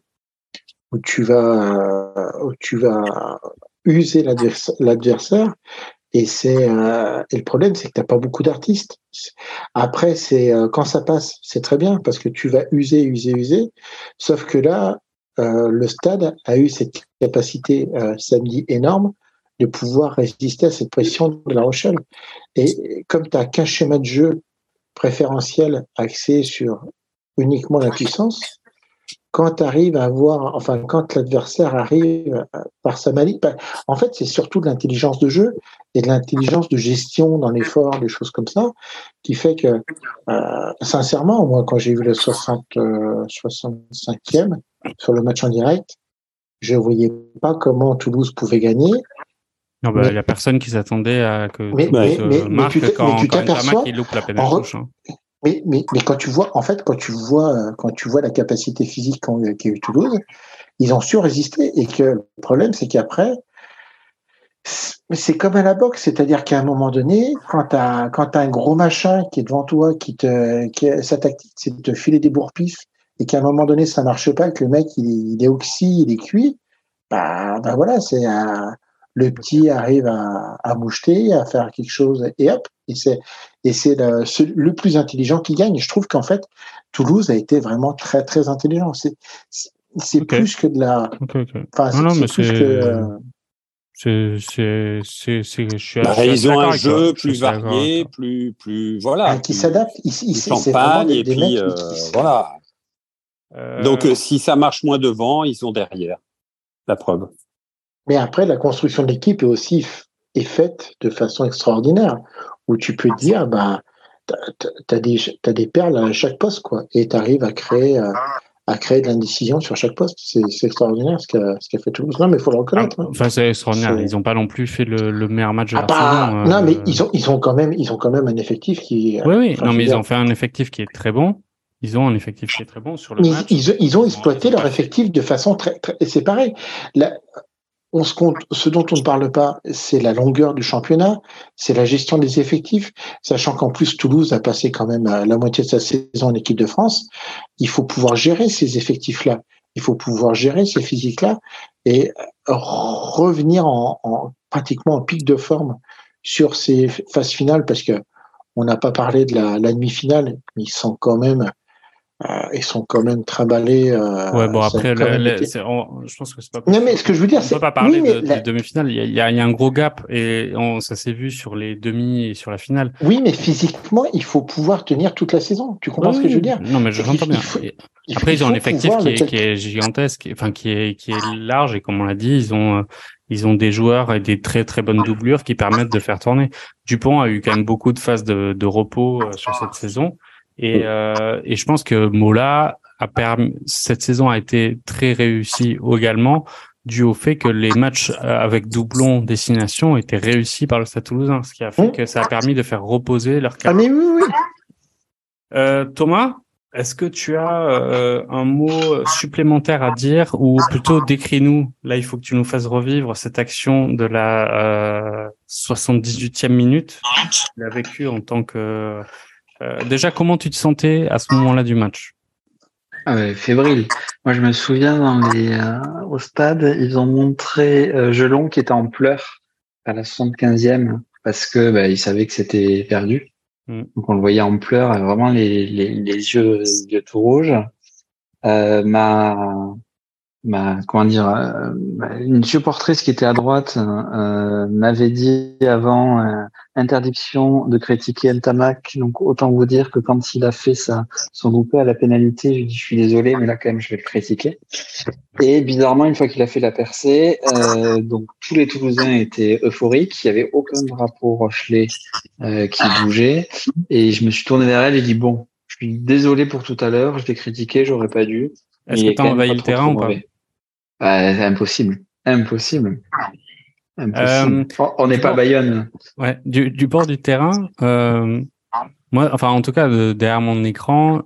D: où tu vas euh, où tu vas user l'adversaire- et c'est euh, et le problème c'est que t'as pas beaucoup d'artistes. Après c'est quand ça passe c'est très bien parce que tu vas user user user. Sauf que là le stade a eu cette capacité samedi énorme de pouvoir résister à cette pression de La Rochelle et comme tu as qu'un schéma de jeu préférentiel axé sur uniquement la puissance quand tu arrives à avoir, enfin, quand l'adversaire arrive euh, par sa malice, bah, en fait, c'est surtout de l'intelligence de jeu. et de l'intelligence de gestion dans l'effort, des choses comme ça, qui fait que, euh, sincèrement, moi, quand j'ai vu le 60, 65e sur le match en direct, je voyais pas comment Toulouse pouvait gagner.
A: Non, bah, il n'y a personne qui s'attendait à que mais, mais, mais, marque mais tu quand, mais tu quand loupe la pénalité. Hein.
D: Mais, mais, mais quand tu vois, en fait, quand tu vois, quand tu vois la capacité physique qu'a eu Toulouse, ils ont su résister. Et que le problème, c'est qu'après, c'est comme à la boxe, c'est-à-dire qu'à un moment donné, quand tu as, as un gros machin qui est devant toi, qui te, qui, sa tactique, c'est de te filer des bourre-pifs, et qu'à un moment donné, ça marche pas, que le mec, il, est oxy, il est cuit, bah, bah voilà, c'est le petit arrive à, à moucheter, à faire quelque chose, et hop, et c'est, et c'est le, le, plus intelligent qui gagne. Je trouve qu'en fait, Toulouse a été vraiment très, très intelligent. C'est, c'est plus que de la.
A: Enfin, non, non, mais c'est. C'est, c'est, c'est, je suis
B: bah, ils ont un jeu plus varié, plus, plus, voilà.
D: Ah, qui s'adapte.
B: Champagne, et puis, euh, voilà. Euh... Donc, euh, si ça marche moins devant, ils sont derrière. La preuve.
D: Mais après, la construction de l'équipe est aussi est faite de façon extraordinaire, où tu peux dire, bah, t'as as des, as des perles à chaque poste, quoi, et tu arrives à créer, euh, à créer de l'indécision sur chaque poste. C'est extraordinaire ce qu'a ce fait Toulouse. Non, mais il faut le reconnaître. Hein.
A: Enfin, c'est extraordinaire. Ils n'ont pas non plus fait le, le meilleur match de
D: ah bah, Non, mais euh. ils ont, ils ont quand même, ils ont quand même un effectif qui.
A: Oui, oui. non, mais ils ont fait un effectif qui est très bon. Ils ont un effectif qui est très bon sur le match.
D: Ils, ils, ont exploité leur effectif de façon très, très c'est pareil. La, on se compte, ce dont on ne parle pas, c'est la longueur du championnat, c'est la gestion des effectifs, sachant qu'en plus Toulouse a passé quand même la moitié de sa saison en équipe de France. Il faut pouvoir gérer ces effectifs-là, il faut pouvoir gérer ces physiques-là et revenir en, pratiquement en pic de forme sur ces phases finales, parce que on n'a pas parlé de la, la demi-finale, ils sont quand même euh, ils sont quand même trimballés. Euh,
A: ouais, bon, après, je pense que c'est pas
D: Non, mais ce que je veux dire,
A: c'est. On peut pas parler de, la... demi-finale. Il y, a, il y, a, un gros gap et on, ça s'est vu sur les demi et sur la finale.
D: Oui, mais physiquement, il faut pouvoir tenir toute la saison. Tu comprends ce que je veux dire?
A: Non, mais je j'entends bien. après, ils ont un effectif qui est, qui est, gigantesque, enfin, qui est, qui est large et comme on l'a dit, ils ont, ils ont des joueurs et des très très bonnes doublures qui permettent de faire tourner. Dupont a eu quand même beaucoup de phases de, de repos euh, sur cette saison. Et, euh, et je pense que Mola a permis, cette saison a été très réussie également dû au fait que les matchs euh, avec doublon destination étaient réussis par le Stade Toulousain, ce qui a fait que ça a permis de faire reposer leur
D: carrière. Ah mais oui, oui.
A: Euh, Thomas, est-ce que tu as euh, un mot supplémentaire à dire ou plutôt décris-nous, là il faut que tu nous fasses revivre cette action de la euh, 78e minute qu'il a vécu en tant que euh, déjà, comment tu te sentais à ce moment-là du match?
C: Ah Fébrile. Moi, je me souviens dans les, euh, au stade, ils ont montré euh, Gelon qui était en pleurs à la 75e parce que bah, ils savaient que c'était perdu. Mm. Donc on le voyait en pleurs, vraiment les, les, les yeux, les yeux tout rouges. Euh, ma bah, comment dire, euh, bah, une supportrice qui était à droite euh, m'avait dit avant euh, interdiction de critiquer Ntamak. Donc autant vous dire que quand il a fait son loupé à la pénalité, je lui dis je suis désolé, mais là quand même je vais le critiquer. Et bizarrement, une fois qu'il a fait la percée, euh, donc tous les Toulousains étaient euphoriques. Il y avait aucun drapeau Rochelet qui bougeait. Et je me suis tourné vers elle et dit bon, je suis désolé pour tout à l'heure, je l'ai critiqué, j'aurais pas dû.
A: Est-ce que tu as envahi le terrain ou pas
C: c'est impossible. Impossible. Euh, on n'est pas Bayonne.
A: Ouais, du, du bord du terrain, euh, moi, enfin, en tout cas, derrière mon écran,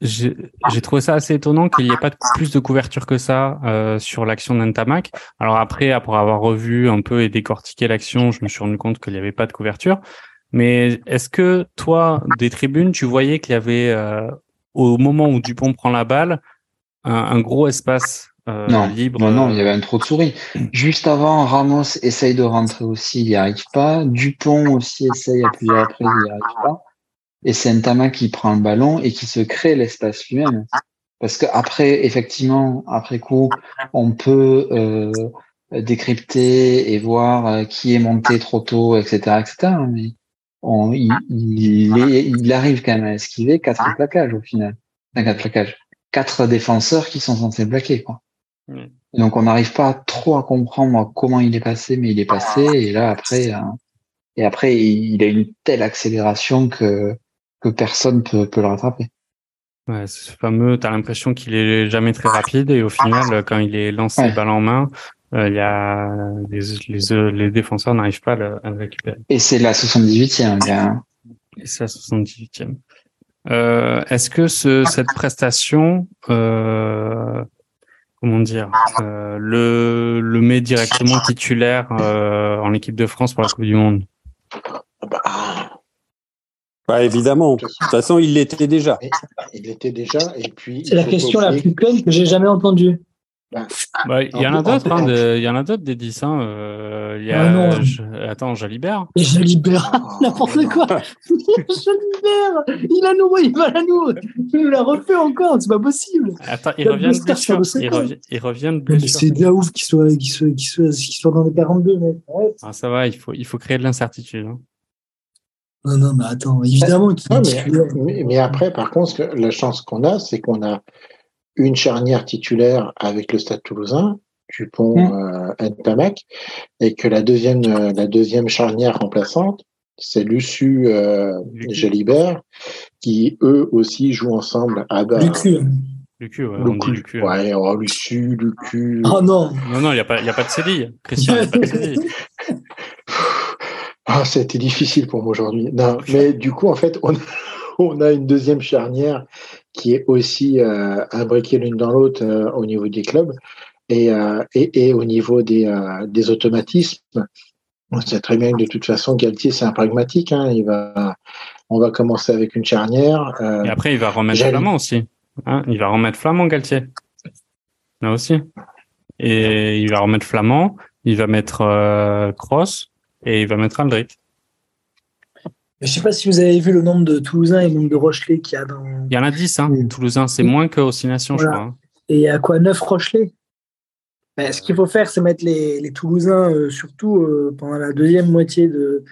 A: j'ai trouvé ça assez étonnant qu'il n'y ait pas plus de couverture que ça euh, sur l'action d'Entamac. Alors après, après avoir revu un peu et décortiqué l'action, je me suis rendu compte qu'il n'y avait pas de couverture. Mais est-ce que toi, des tribunes, tu voyais qu'il y avait, au moment où Dupont prend la balle, un gros espace euh,
C: non,
A: libre.
C: Non, non, il y avait un trop de souris. Juste avant, Ramos essaye de rentrer aussi, il n'y arrive pas. Dupont aussi essaye à plusieurs reprises, il n'y arrive pas. Et c'est Ntama qui prend le ballon et qui se crée l'espace lui-même. Parce que après, effectivement, après coup, on peut euh, décrypter et voir euh, qui est monté trop tôt, etc., etc. Mais on, il, il, arrive quand même à esquiver quatre plaquages au final. quatre plaquages. Quatre défenseurs qui sont censés plaquer, quoi. Donc on n'arrive pas trop à comprendre comment il est passé, mais il est passé. Et là après, euh, Et après, il, a une telle accélération que, que personne peut, peut le rattraper.
A: Ouais, c'est ce fameux, tu as l'impression qu'il est jamais très rapide et au final, quand il est lancé balle en main, euh, il y a les, les, les défenseurs n'arrivent pas à le, récupérer.
C: Et c'est la 78e,
A: bien. Et c'est la 78e. Euh, Est-ce que ce, cette prestation, euh, comment dire, euh, le, le met directement titulaire euh, en équipe de France pour la Coupe du Monde
B: bah, évidemment. De toute façon, il l'était déjà.
D: Il l'était déjà. Et puis.
E: C'est la question la plus pleine que j'ai jamais entendue.
A: Bah, il y en a d'autres, hein, il y en a d'autres des 10. Hein. Euh, il y a, ah non. Attends, Jalibert.
E: Jalibert, n'importe quoi. Jalibert, il a nous, il va à nous. Il nous l'a refait encore, c'est pas possible.
A: Attends, il, revient de blessure. Il revient, il revient de blessure.
E: C'est bien ouf qu'il soit, qu'il soit, qu'il soit, qu'il soit, dans les 42, mais.
A: Ah, ça va, il faut, il faut créer de l'incertitude. Hein.
E: Non, non, mais attends, évidemment.
D: mais, mais, après, par contre, la chance qu'on a, c'est qu'on a une charnière titulaire avec le Stade Toulousain, Dupont, mmh. euh, Ntamak, et que la deuxième, euh, la deuxième charnière remplaçante, c'est Lucu euh, Jalibert, qui eux aussi jouent ensemble à bas.
E: Lucu.
A: Lucu, ouais, on dit Lucu.
D: Ouais, oh, Lucu, Lucu.
E: Oh non.
A: Non, non, il n'y a, pas, y a pas de CDI. Christian, il n'y a pas de CDI.
D: Ah, c'était difficile pour moi aujourd'hui. Non, mais du coup, en fait, on, on a une deuxième charnière qui est aussi euh, imbriquée l'une dans l'autre euh, au niveau des clubs et, euh, et, et, au niveau des, euh, des automatismes. On sait très bien que de toute façon, Galtier, c'est un pragmatique. Hein, il va, on va commencer avec une charnière.
A: et après, il va remettre Flamand aussi. Hein, il va remettre Flamand, Galtier. Là aussi. Et il va remettre Flamand, il va mettre Cross et il va mettre Aldric.
E: Je ne sais pas si vous avez vu le nombre de Toulousains et le nombre de Rochelais qu'il y a dans.
A: Il y en a 10, hein, Toulousains. C'est moins que Nations, je crois. Hein.
E: Et il y a quoi 9 Rochelais? Ben, Ce qu'il faut faire, c'est mettre les, Toulousains, euh, surtout euh, pendant la deuxième moitié de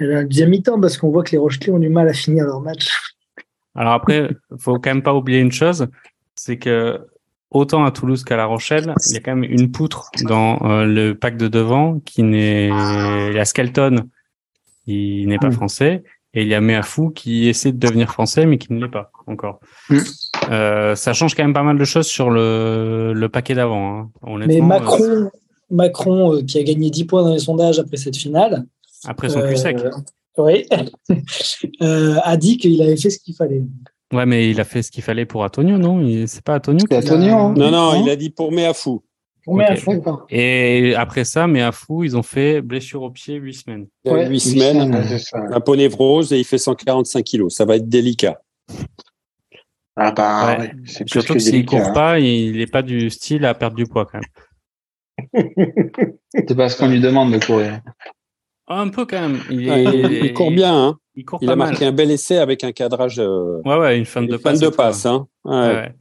E: la deuxième mi-temps, parce qu'on voit que les Rochelais ont du mal à finir leur match.
A: Alors après, il faut quand même pas oublier une chose c'est que autant à Toulouse qu'à La Rochelle, il y a quand même une poutre dans euh, le pack de devant qui n'est. Il y a Skelton qui n'est pas français et il y a Meafou qui essaie de devenir français mais qui ne l'est pas encore. Mm. Euh, ça change quand même pas mal de choses sur le, le paquet d'avant. Hein.
E: Mais Macron, euh, Macron euh, qui a gagné 10 points dans les sondages après cette finale.
A: Après son cul sec.
E: Oui. a dit qu'il avait fait ce qu'il fallait.
A: Ouais, mais il a fait ce qu'il fallait pour Antonio, non? C'est pas Antonio
C: C'est Antonio. Hein.
B: Non, non, il a dit pour Meafou.
A: Et après ça, mais à fou, ils ont fait blessure au pied 8 semaines.
B: 8 semaines, un ponévrose et il fait 145 kilos. Ça va être délicat.
D: Ah bah,
A: Surtout que s'il court pas, il n'est pas du style à perdre du poids quand même.
C: C'est parce qu'on lui demande de courir.
A: un peu quand même.
B: Il, court bien. Hein. Il, a marqué un bel essai avec un cadrage. Euh,
A: ouais, ouais, une fin de passe.
B: de passe. Hein. Ouais.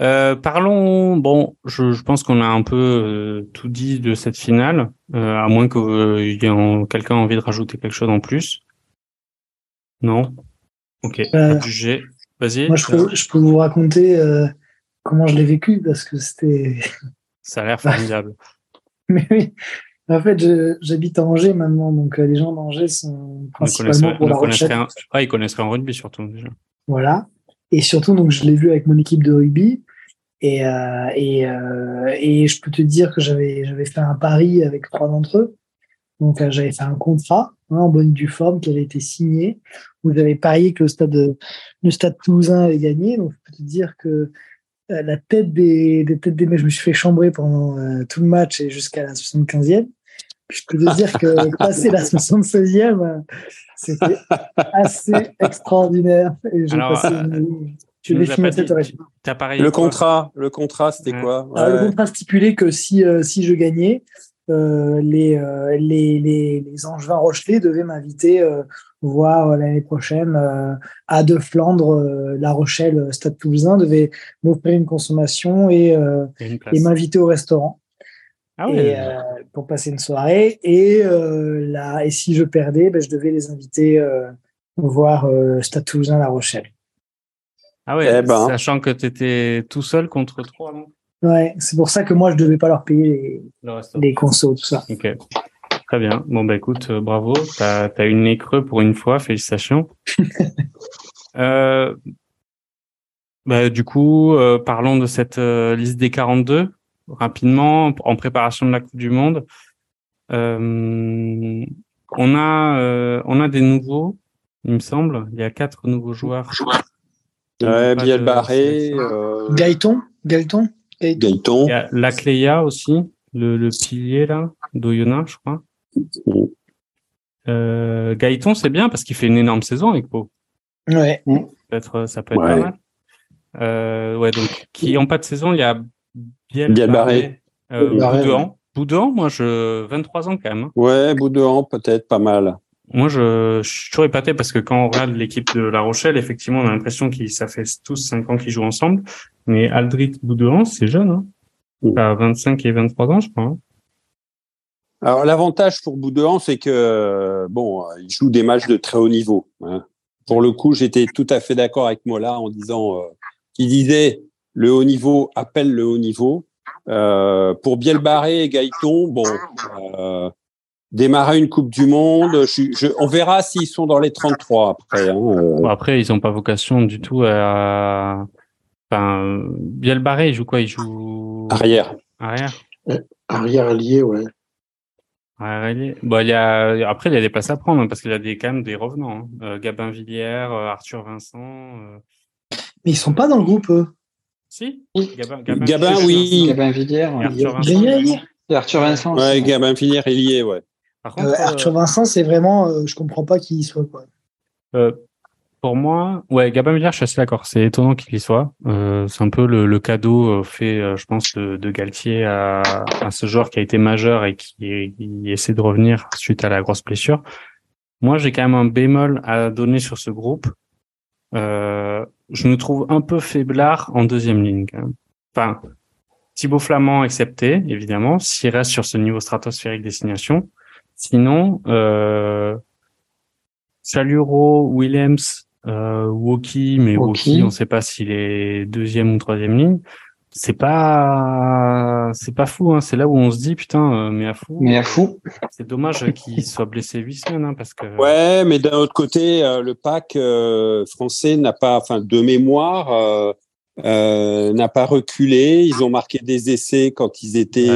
A: Euh, parlons, bon, je, je pense qu'on a un peu euh, tout dit de cette finale, euh, à moins que euh, quelqu'un ait envie de rajouter quelque chose en plus. Non? Ok,
E: jugé. Vas-y. Moi, je peux, je peux, vous raconter comment je l'ai vécu parce que c'était.
A: Ça a l'air formidable.
E: Mais oui, en fait, j'habite à Angers maintenant, donc les gens d'Angers sont principalement pour la recherche.
A: Ah, ils connaissent en rugby surtout déjà.
E: Voilà. Et surtout, donc, je l'ai vu avec mon équipe de rugby. Et, euh, et, euh, et je peux te dire que j'avais, j'avais fait un pari avec trois d'entre eux. Donc, euh, j'avais fait un contrat hein, en bonne due forme qui avait été signé, où j'avais parié que le stade, le stade toulousain avait gagné. Donc, je peux te dire que la tête des, des têtes des mecs, je me suis fait chambrer pendant tout le match et jusqu'à la 75e. Je peux te dire que passer la 76e, c'était assez extraordinaire. Et j'ai passé une,
B: le contrat, le contrat, c'était quoi
E: Le contrat stipulait que si, euh, si je gagnais, euh, les, euh, les, les, les Angevins Rochelais devaient m'inviter voir l'année prochaine à De Flandre, La Rochelle, Stade Toulousain, devait m'offrir une consommation et, et m'inviter au restaurant. Ah pour passer une soirée. Et, là, et si je perdais, ben, je devais les inviter voir Stade Toulousain, La Rochelle.
A: Ah ouais, eh ben. sachant que tu étais tout seul contre trois, non?
E: Ouais, c'est pour ça que moi, je devais pas leur payer les, les consos, tout ça.
A: Ok. Très bien. Bon, bah écoute, euh, bravo. Tu as, une nez creux pour une fois. Félicitations. euh, bah, du coup, euh, parlons de cette euh, liste des 42 rapidement en préparation de la Coupe du Monde. on a on a des nouveaux, il me semble. Il y a quatre nouveaux joueurs.
B: Ouais, Biel Barré.
E: Gaëton, Gaëton.
B: Gaëton.
A: Il y a Lacleya aussi, le, le pilier là, d'Oyonnax, je crois. Euh, Gaëton, c'est bien parce qu'il fait une énorme saison avec Pau.
E: Ouais.
A: Ça peut être, ça peut être pas mal. Euh, ouais, donc, qui ont pas de saison, il y a
B: Biel, Biel Barré.
A: Euh, Boudouan. Boudouan, moi, je, 23 ans quand même. Hein.
B: Ouais, Boudouan, peut-être pas mal.
A: Moi, je, je, suis toujours épaté parce que quand on regarde l'équipe de La Rochelle, effectivement, on a l'impression qu'ils, ça fait tous 5 ans qu'ils jouent ensemble. Mais Aldrit Boudouan, c'est jeune, hein. Mm. À 25 et 23 ans, je crois. Hein.
B: Alors l'avantage pour Boudouan, c'est que bon, il joue des matchs de très haut niveau. Hein. Pour le coup, j'étais tout à fait d'accord avec Mola en disant, euh, il disait le haut niveau appelle le haut niveau. Euh, pour Bielbarré et Gaëton, bon, euh, démarrer une Coupe du Monde, je, on verra s'ils sont dans les 33 après. Hein,
A: euh. après, ils n'ont pas vocation du tout à. Enfin, Bielbarré, il joue quoi? Il joue
B: arrière.
A: Arrière.
D: Arrière allié, ouais.
A: Bon, il y a, après, il y a des places à prendre hein, parce qu'il y a des, quand même des revenants. Hein. Euh, Gabin Villière, euh, Arthur Vincent. Euh.
E: Mais ils sont pas dans le groupe, eux.
A: Si
B: Gabin, Gabin, oui.
C: Gabin Villière.
A: Arthur Vincent.
C: Et Arthur Vincent.
B: Ouais, Gabin Villière est lié, ouais.
E: Par contre, Arthur Vincent, c'est vraiment, je comprends pas qui il soit, quoi.
A: Pour moi, ouais, Gabin Villiers, je suis assez d'accord. C'est étonnant qu'il y soit. Euh, c'est un peu le, le cadeau euh, fait, euh, je pense, de, de Galtier à, à, ce joueur qui a été majeur et qui, qui, essaie de revenir suite à la grosse blessure. Moi, j'ai quand même un bémol à donner sur ce groupe. Euh, je me trouve un peu faiblard en deuxième ligne. Quand même. Enfin, Thibaut Flamand excepté, évidemment, s'il reste sur ce niveau stratosphérique destination. Sinon, euh, Chaluro, Williams, euh, Woki, mais Woki, on ne sait pas s'il est deuxième ou troisième ligne. C'est pas, c'est pas fou. Hein. C'est là où on se dit putain, euh, mais à fou.
C: Mais à fou.
A: C'est dommage qu'il soit blessé huit semaines, hein, parce que.
B: Ouais, mais d'un autre côté, euh, le pack euh, français n'a pas, enfin, de mémoire. n'a pas reculé. Ils ont marqué des essais quand ils étaient.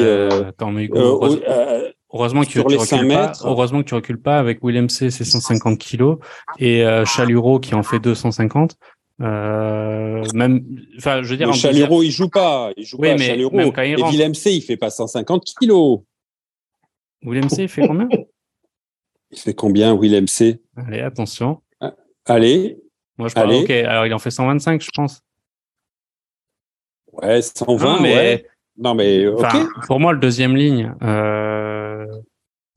A: attends, mais Heureusement que tu recules pas. Heureusement que tu recules pas avec William C, c'est 150 kilos et euh, Chaluro qui en fait 250. Euh, même, enfin, je veux dire.
B: Chaluro, il joue pas. Il joue oui, pas. Mais Chaluro. Même quand il et Willem C, il fait pas 150 kilos.
A: Willem C, il fait combien?
B: Il fait combien, Willem C
A: Allez, attention.
B: Ah, allez.
A: Moi, je parle. Ok, alors il en fait 125, je pense.
B: Ouais, 120, mais. Ouais. Non, mais. Okay.
A: Pour moi, le deuxième ligne. Euh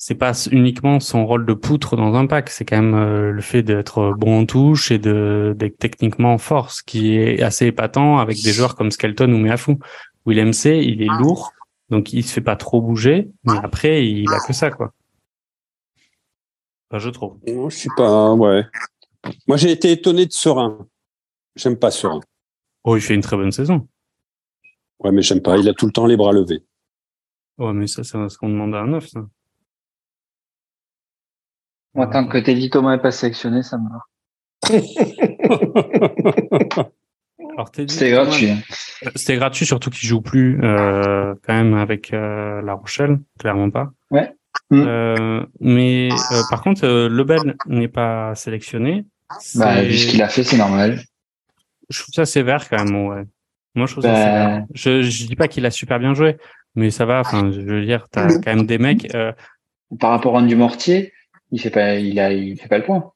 A: c'est pas uniquement son rôle de poutre dans un pack, c'est quand même euh, le fait d'être bon en touche et de d'être techniquement fort, ce qui est assez épatant avec des joueurs comme Skelton ou Meafou. Willem C, il est lourd, donc il se fait pas trop bouger, mais après il a que ça quoi. Enfin, je trouve.
B: Non, je suis pas, ouais. Moi j'ai été étonné de Serein. J'aime pas Serein.
A: Oh, il fait une très bonne saison.
B: Ouais, mais j'aime pas. Il a tout le temps les bras levés.
A: Ouais, mais ça, c'est ce qu'on demande à un neuf, ça.
C: Moi, tant que Teddy Thomas n'est pas sélectionné, ça me va. C'était gratuit. Hein.
A: C'était gratuit, surtout qu'il joue plus euh, quand même avec euh, La Rochelle, clairement pas.
C: Ouais.
A: Euh, mais euh, par contre, euh, Lebel n'est pas sélectionné.
C: Bah, vu ce qu'il a fait, c'est normal.
A: Je trouve ça sévère quand même. Ouais. Moi, je trouve ça bah, sévère. Je, je dis pas qu'il a super bien joué, mais ça va. Enfin, je veux dire, t'as quand même des mecs.
C: Par rapport à du Mortier, il fait pas, il a, il fait pas le point.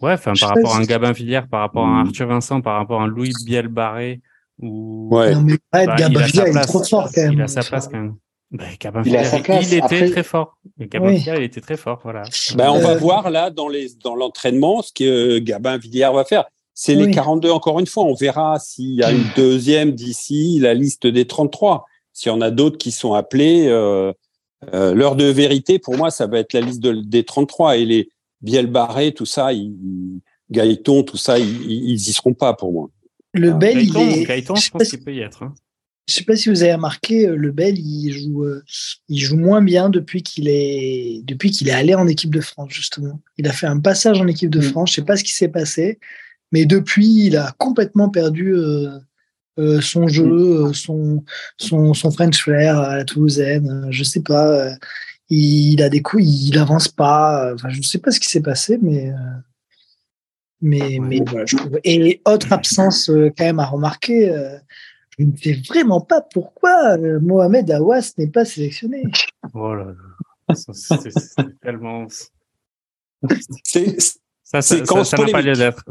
A: Ouais, enfin, par rapport à un Gabin Villière, par rapport à un Arthur Vincent, par rapport à un Louis Biel Barré, ou.
E: Ouais. Non, mais ouais, bah, Gabin Villière, il est trop fort quand même.
A: Il a sa place quand même. Bah, Gabin il, Villière, il était très fort. Gabin oui. Villière, il était très fort, voilà.
B: Bah, on euh... va voir là dans les dans l'entraînement ce que Gabin Villière va faire. C'est oui. les 42 encore une fois. On verra s'il y a une deuxième d'ici la liste des 33. S'il y en a d'autres qui sont appelés, euh, euh, l'heure de vérité, pour moi, ça va être la liste de, des 33 et les Biel Barré, tout ça, ils, Gaëton, tout ça, ils, ils y seront pas pour moi.
E: Le bel,
A: Gaëton,
E: il est...
A: Gaëton, je pense qu'il peut y être. Hein.
E: je sais pas si vous avez remarqué, Le Bel, il joue, il joue moins bien depuis qu'il est, depuis qu'il est allé en équipe de France, justement. Il a fait un passage en équipe de mm. France. Je sais pas ce qui s'est passé, mais depuis, il a complètement perdu son jeu, son, son, son French flair à la Toulousaine. Je sais pas il a des coups, il avance pas. Enfin, je ne sais pas ce qui s'est passé, mais euh, mais mais voilà, je trouve. Et autre absence euh, quand même à remarquer. Euh, je ne sais vraiment pas pourquoi Mohamed Awas n'est pas sélectionné.
A: Oh là là, c'est tellement. Ça, ça, ça, n'a pas lieu d'être.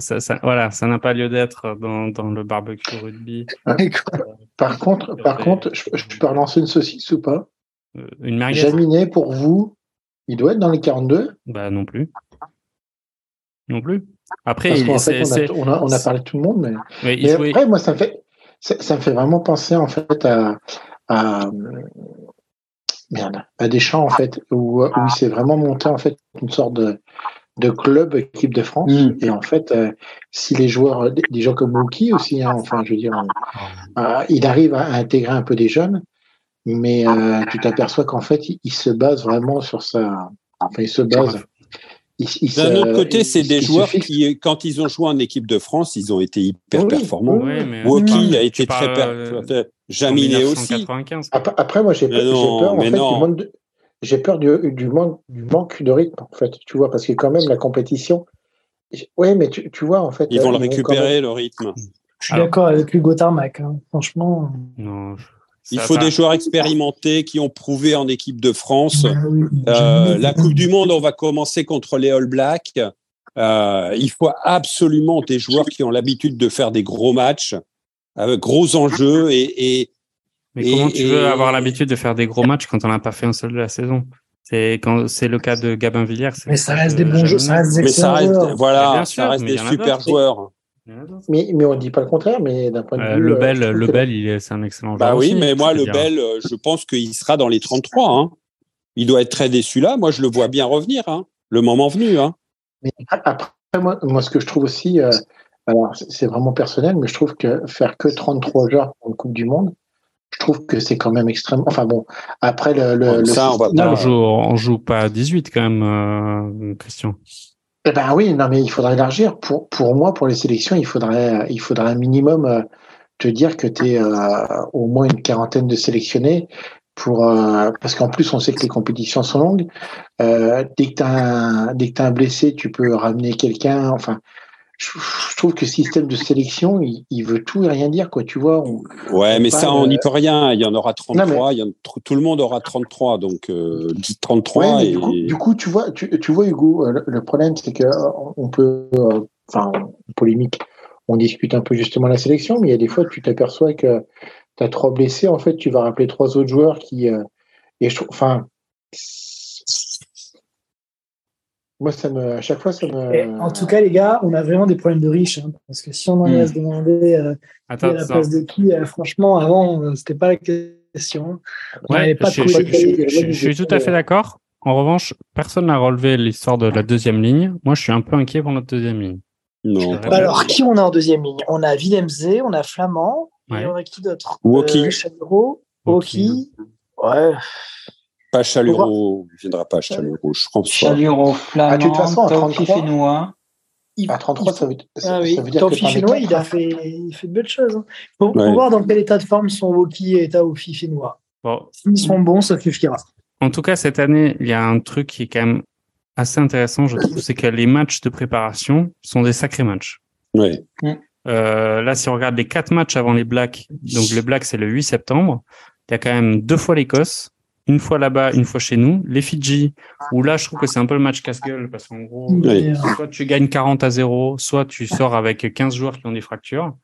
A: voilà, ça n'a pas lieu d'être dans, dans, le barbecue rugby.
D: Par contre, par contre, je, je peux relancer une saucisse ou pas?
A: Euh, une merguez
D: Jaminet, pour vous, il doit être dans les 42
A: Bah non plus. Non plus. Après,
D: on, a, on, a, parlé de tout le monde, mais, après, moi, ça me fait, ça, me fait vraiment penser en fait à, à merde, à Deschamps en fait, où, où il s'est vraiment monté en fait une sorte de, de club équipe de France. Mm. Et en fait, euh, si les joueurs, des, gens comme Mookie aussi, hein, enfin, je veux dire, euh, il arrive à intégrer un peu des jeunes mais euh, tu t'aperçois qu'en fait, il, se base vraiment sur ça. Enfin, il se base.
B: D'un autre côté, c'est des joueurs qui, quand ils ont joué en équipe de France, ils ont été hyper performants. Oui, a été très performant. Jaminet aussi.
D: Après, moi, j'ai peur, en fait, du j'ai peur du, du, manque, du manque de rythme, en fait, tu vois, parce que quand même, la compétition. Oui, mais tu, tu, vois, en fait.
B: Ils vont le récupérer, le rythme.
E: Je suis d'accord avec Hugo Tarmac, hein. franchement.
B: Non, il faut des joueurs expérimentés qui ont prouvé en équipe de France. Euh, la Coupe du Monde, on va commencer contre les All Blacks. Euh, il faut absolument des joueurs qui ont l'habitude de faire des gros matchs, avec gros enjeux et. et
A: mais comment tu veux avoir l'habitude de faire des gros matchs quand on n'a pas fait un seul de la saison? C'est quand c'est le cas de Gabin Villiers.
E: Mais ça reste des bons jeux, ça reste des
B: mais ça reste, voilà, ça reste des super joueurs.
D: Mais, mais on ne dit pas le contraire, mais d'un point de euh, vue.
A: Le Bel, euh, le Bel c'est un excellent
B: bah joueur. Bah oui, mais moi, le Bel, euh, je pense qu'il sera dans les 33. Hein. Il doit être très déçu là. Moi, je le vois bien revenir, hein. le moment venu. Hein.
D: Mais après, moi, moi, ce que je trouve aussi, alors c'est vraiment personnel, mais je trouve que faire que 33 joueurs pour une Coupe du Monde, je trouve que c'est quand même extrêmement. Enfin bon, après le. le,
A: ça, on, va on, joue, on joue pas à 18 quand même, Christian.
D: Eh ben oui, non, mais il faudrait élargir. Pour, pour moi, pour les sélections, il faudrait, il faudrait un minimum euh, te dire que tu es euh, au moins une quarantaine de sélectionnés. Pour, euh, parce qu'en plus, on sait que les compétitions sont longues. dès que tu as, un blessé, tu peux ramener quelqu'un. Enfin, je, trouve que le système de sélection, il, veut tout et rien dire, quoi. Tu vois.
B: ouais, mais ça, on n'y peut rien. Il y en aura 33. il y tout le monde aura 33, donc 33.
D: et... du, coup, tu vois, tu, tu vois, Hugo, euh, le, problème, c'est que euh, on peut, euh, enfin, polémique, on discute un peu justement la sélection, mais il y a des fois, tu t'aperçois que tu as trois blessés. En fait, tu vas rappeler trois autres joueurs qui, et enfin moi, ça me, à chaque fois, ça me.
E: en tout cas, les gars, on a vraiment des problèmes de riches. Hein, parce que si on en a se demander euh, à la place de qui, euh, franchement, avant, euh, c'était pas la question.
A: Ouais, pas je, je, suis tout à fait d'accord. En revanche, personne n'a relevé l'histoire de la deuxième ligne. Moi, je suis un peu inquiet pour notre deuxième ligne.
E: Non. Bah alors, qui on a en deuxième ligne? On a Willemse, on a Flamand, et on a qui d'autre?
B: Woki.
E: Woki. Ouais.
B: Pas Chaluro, il viendra pas Chaluro, je pense
C: Chaluro, Flamand, ah, de toute façon, à 33, Fénois.
D: À 33, ça veut,
E: ah, oui. ça veut dire Taufi que Fénois, il a fait, il fait de belles choses. Hein. Faut, voir dans quel état de forme sont Woki et Taufi Fénois. Bon. S'ils sont bons, ça suffira.
A: En tout cas, cette année, il y a un truc qui est quand même assez intéressant, je trouve, c'est que les matchs de préparation sont des sacrés matchs.
B: Oui.
A: Euh, là, si on regarde les quatre matchs avant les Blacks, donc les Blacks, c'est le 8 septembre, il y a quand même deux fois l'Écosse, une fois là-bas, une fois chez nous. Les Fidji, où là, je trouve que c'est un peu le match casse-gueule parce qu'en gros, soit tu gagnes 40 à 0, soit tu sors avec 15 joueurs qui ont des fractures.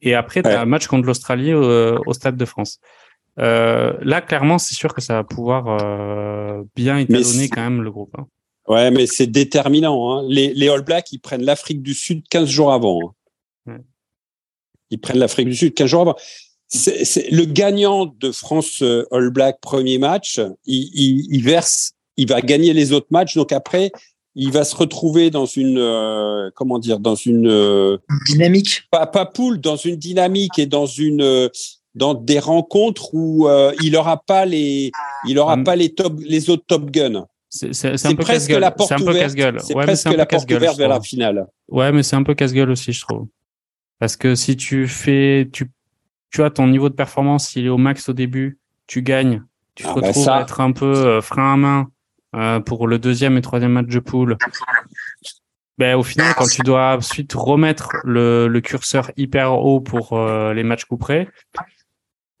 A: Et après, tu as un match contre l'Australie au, Stade de France. Euh, là, clairement, c'est sûr que ça va pouvoir euh, bien étalonner quand même le groupe. Hein.
B: Ouais, mais c'est déterminant. Hein. Les, les, All Blacks, ils prennent l'Afrique du Sud 15 jours avant. Hein. Ils prennent l'Afrique du Sud 15 jours avant c'est le gagnant de France euh, All Black premier match, il, verse, il va gagner les autres matchs. Donc après, il va se retrouver dans une euh, comment dire, dans une
E: euh, dynamique.
B: Pas, pas poule, dans une dynamique et dans une dans des rencontres où euh, il aura pas les, il aura pas les top, les autres top guns.
A: C'est presque la porte ouverte.
B: C'est presque la porte ouverte vers la finale.
A: Ouais, mais c'est un peu casse-gueule aussi, je trouve. Parce que si tu fais, tu, tu as ton niveau de performance, il est au max au début, tu gagnes, tu te ah, bah retrouves à être un peu euh, frein à main euh, pour le deuxième et troisième match de poule. Ben, au final, quand tu dois ensuite remettre le, le curseur hyper haut pour euh, les matchs couperés.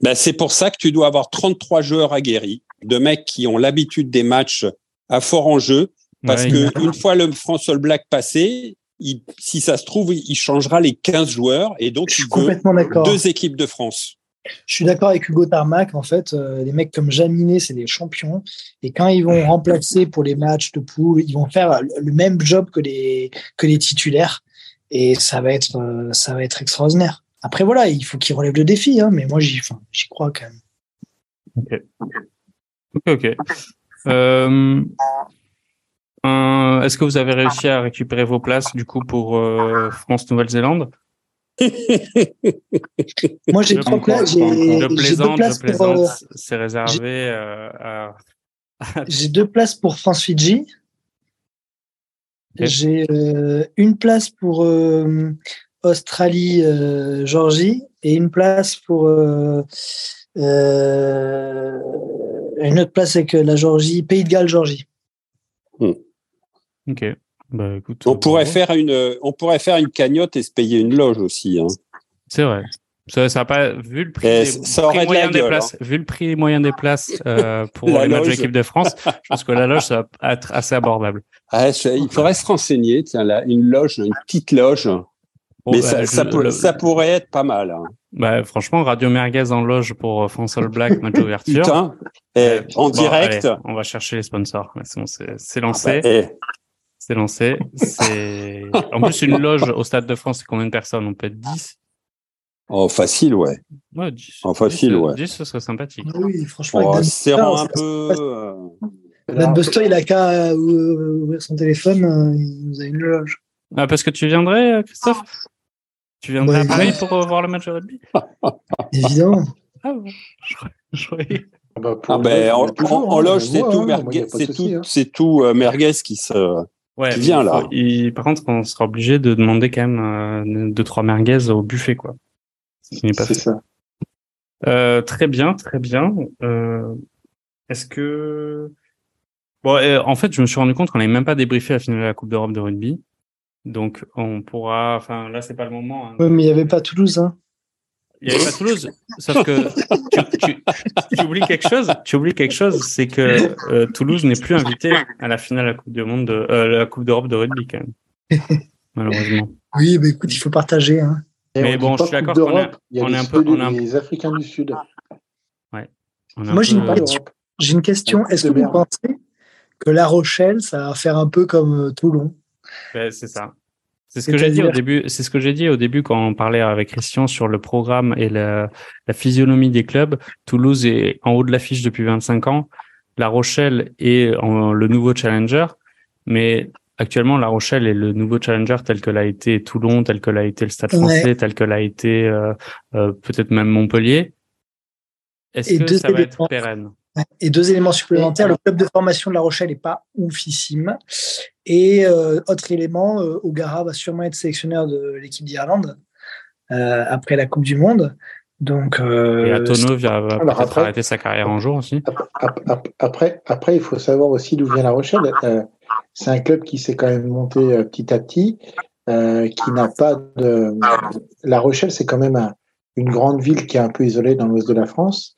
B: Ben, c'est pour ça que tu dois avoir 33 joueurs aguerris, de mecs qui ont l'habitude des matchs à fort enjeu, parce que une fois le France All Black passé, il, si ça se trouve, il changera les 15 joueurs et donc il veut deux équipes de France.
E: Je suis d'accord avec Hugo Tarmac. En fait, euh, les mecs comme Jaminet, c'est des champions. Et quand ils vont remplacer pour les matchs de poule, ils vont faire le même job que les, que les titulaires. Et ça va être, euh, ça va être extraordinaire. Après, voilà, il faut qu'ils relèvent le défi. Hein, mais moi, j'y j'y crois quand même.
A: Ok. Ok, ok. Euh, Est-ce que vous avez réussi à récupérer vos places du coup pour euh, France-Nouvelle-Zélande
E: Moi, j'ai trois places.
A: Je plaisante, je plaisante. Euh, c'est réservé euh, à.
E: j'ai deux places pour France-Fidji. J'ai euh, une place pour Australie-Georgie et une place pour une autre place avec la Georgie, Pays de Galles, Georgie.
A: Hmm. Ok. Bah,
B: on pourrait faire une, on pourrait faire une cagnotte et se payer une loge aussi. Hein.
A: C'est vrai. Ça, ça pas vu le prix, des, moyen des places, vu le prix moyen des places euh, pour les matchs de l'équipe de France, je pense que la loge ça va être assez abordable.
B: Ah, il faudrait se renseigner. Tiens, là, une loge, une petite loge. mais bah, ça, ça, pourrait être pas mal. Hein.
A: Bah, franchement, Radio Merguez en loge pour France All Black, match d'ouverture.
B: Putain, et en direct.
A: on va chercher les sponsors. C'est lancé. Ah bah, c'est lancé. C'est en plus une loge au Stade de France. C'est combien de personnes? On peut être 10
B: Oh, facile, ouais.
A: ouais 10,
B: en facile, ouais.
A: 10, ce serait sympathique.
E: Oui, franchement.
B: Oh, serrant un peu. Euh...
E: Buster, il a qu'à ouvrir son téléphone. Euh, il nous a une loge.
A: Ah, parce que tu viendrais, euh, Christophe? Tu viendrais à Paris pour euh, voir le match de rugby?
E: Évidemment.
A: Ah bon, je croyais.
B: Ah, bah, ah ben, en, en, loge, c'est tout, merguez, c'est tout, c'est tout merguez qui se, Ouais, viens là.
A: par contre, on sera obligé de demander quand même euh, deux trois merguez au buffet, quoi.
B: Ce n'est pas fait. ça.
A: Euh, très bien, très bien. Euh, Est-ce que bon, euh, en fait, je me suis rendu compte qu'on n'avait même pas débriefé la finale de la Coupe d'Europe de rugby. Donc, on pourra. Enfin, là, c'est pas le moment.
E: Hein. Oui, mais il n'y avait pas Toulouse, hein.
A: Il n'y avait pas Toulouse. Sauf que tu, oublies quelque chose. Tu oublies quelque chose, c'est que euh, Toulouse n'est plus invité à la finale de la Coupe du Monde, de, euh, la Coupe d'Europe de rugby quand même. Malheureusement.
E: Oui, mais écoute, il faut partager. Hein.
A: mais bon, je suis d'accord qu'on est, on est un peu, on
D: les Africains du Sud.
A: Ouais.
E: Moi, j'ai une, j'ai une question. Est-ce que vous pensez que La Rochelle, ça va faire un peu comme euh, Toulon?
A: Ben, C'est ça. C'est ce que j'ai dit au début. C'est ce que j'ai dit au début quand on parlait avec Christian sur le programme et la, la, physionomie des clubs. Toulouse est en haut de l'affiche depuis 25 ans. La Rochelle est en, le nouveau challenger, mais actuellement La Rochelle est le nouveau challenger tel que l'a été Toulon, tel que l'a été le Stade Français, tel que l'a été euh, euh, peut-être même Montpellier. Est-ce que ça va être pérenne?
E: Et deux éléments supplémentaires, le club de formation de La Rochelle n'est pas oufissime. Et euh, autre élément, euh, Ogara va sûrement être sélectionneur de l'équipe d'Irlande euh, après la Coupe du Monde. Donc,
A: euh, et Atono va peut-être arrêter sa carrière en jour aussi.
D: Après, après, il faut savoir aussi d'où vient La Rochelle. c'est un club qui s'est quand même monté petit à petit, qui n'a pas de. La Rochelle, c'est quand même une grande ville qui est un peu isolée dans l'ouest de la France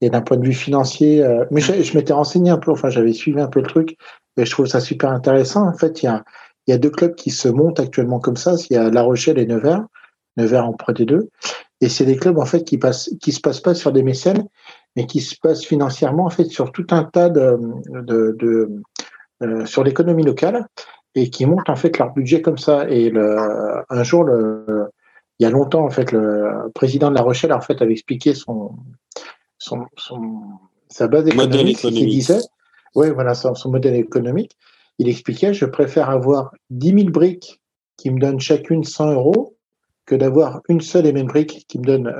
D: et d'un point de vue financier, euh, mais je, m'étais renseigné un peu, enfin j'avais suivi un peu le truc, et je trouve ça super intéressant. En fait, il y a, il y a deux clubs qui se montent actuellement comme ça. Il y a La Rochelle et Nevers. Nevers en des deux. Et c'est des clubs en fait qui passent, qui se passent pas sur des mécènes, mais qui se passent financièrement en fait sur tout un tas de, de, de euh, sur l'économie locale et qui montent en fait leur budget comme ça. Et le, un jour, le, il y a longtemps en fait, le président de La Rochelle en fait avait expliqué son son, sa base économique, disait, oui, voilà, son, modèle économique, il expliquait, je préfère avoir 10 000 briques qui me donnent chacune 100 euros que d'avoir une seule et même brique qui me donne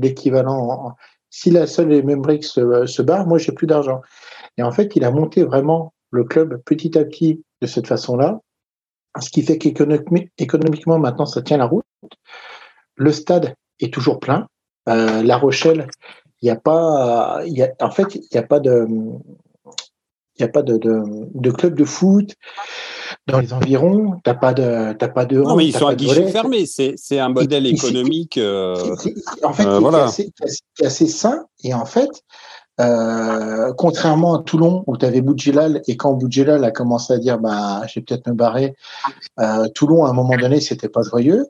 D: l'équivalent. Si la seule et même brique se, barre, moi j'ai plus d'argent. Et en fait, il a monté vraiment le club petit à petit de cette façon-là, ce qui fait qu'économiquement, maintenant, ça tient la route. Le stade est toujours plein. la Rochelle, il a pas, en fait, il n'y a pas de, il n'y a pas de, de, de, club de foot dans les environs. T'as pas de, t'as pas de.
B: Non, mais ils sont à guichet fermé. C'est, c'est un modèle économique. Euh,
D: en fait, euh, voilà. assez, assez, sain. Et en fait, euh, contrairement à Toulon où tu avais Boudjelal et quand Boudjelal a commencé à dire bah je vais peut-être me barrer, euh, Toulon à un moment donné c'était pas joyeux.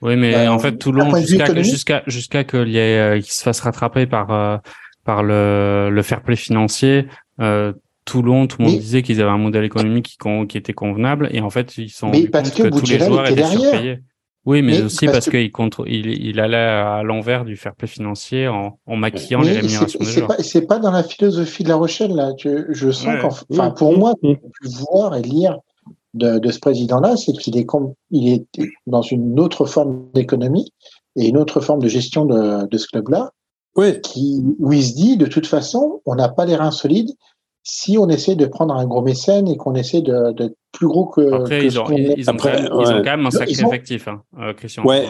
A: Oui, mais en fait Toulon jusqu'à jusqu'à jusqu'à qu'il se fasse rattraper par par le, le fair play financier. Euh, Toulon, tout le monde disait qu'ils avaient un modèle économique qui, qui, était convenable et en fait ils sont
D: mais parce que, tous les joueurs étaient surpayés.
A: Oui, mais, aussi parce, qu'il il, il, allait à l'envers du fair play financier en, en maquillant les rémunérations des joueurs.
D: C'est pas dans la philosophie de La Rochelle là. je sens qu'enfin, pour moi, ce que voir et lire de, de ce président-là, c'est qu'il est, il est dans une autre forme d'économie et une autre forme de gestion de, de ce club-là. Oui. Qui, où il se dit, de toute façon, on n'a pas les reins solides, si on essaie de prendre un gros mécène et qu'on essaie d'être plus gros que.
A: Après, ils, ont, ils, ont Après, quand même, ils, ont, quand même, un sacré effectif, hein, euh, Christian.
D: Ouais.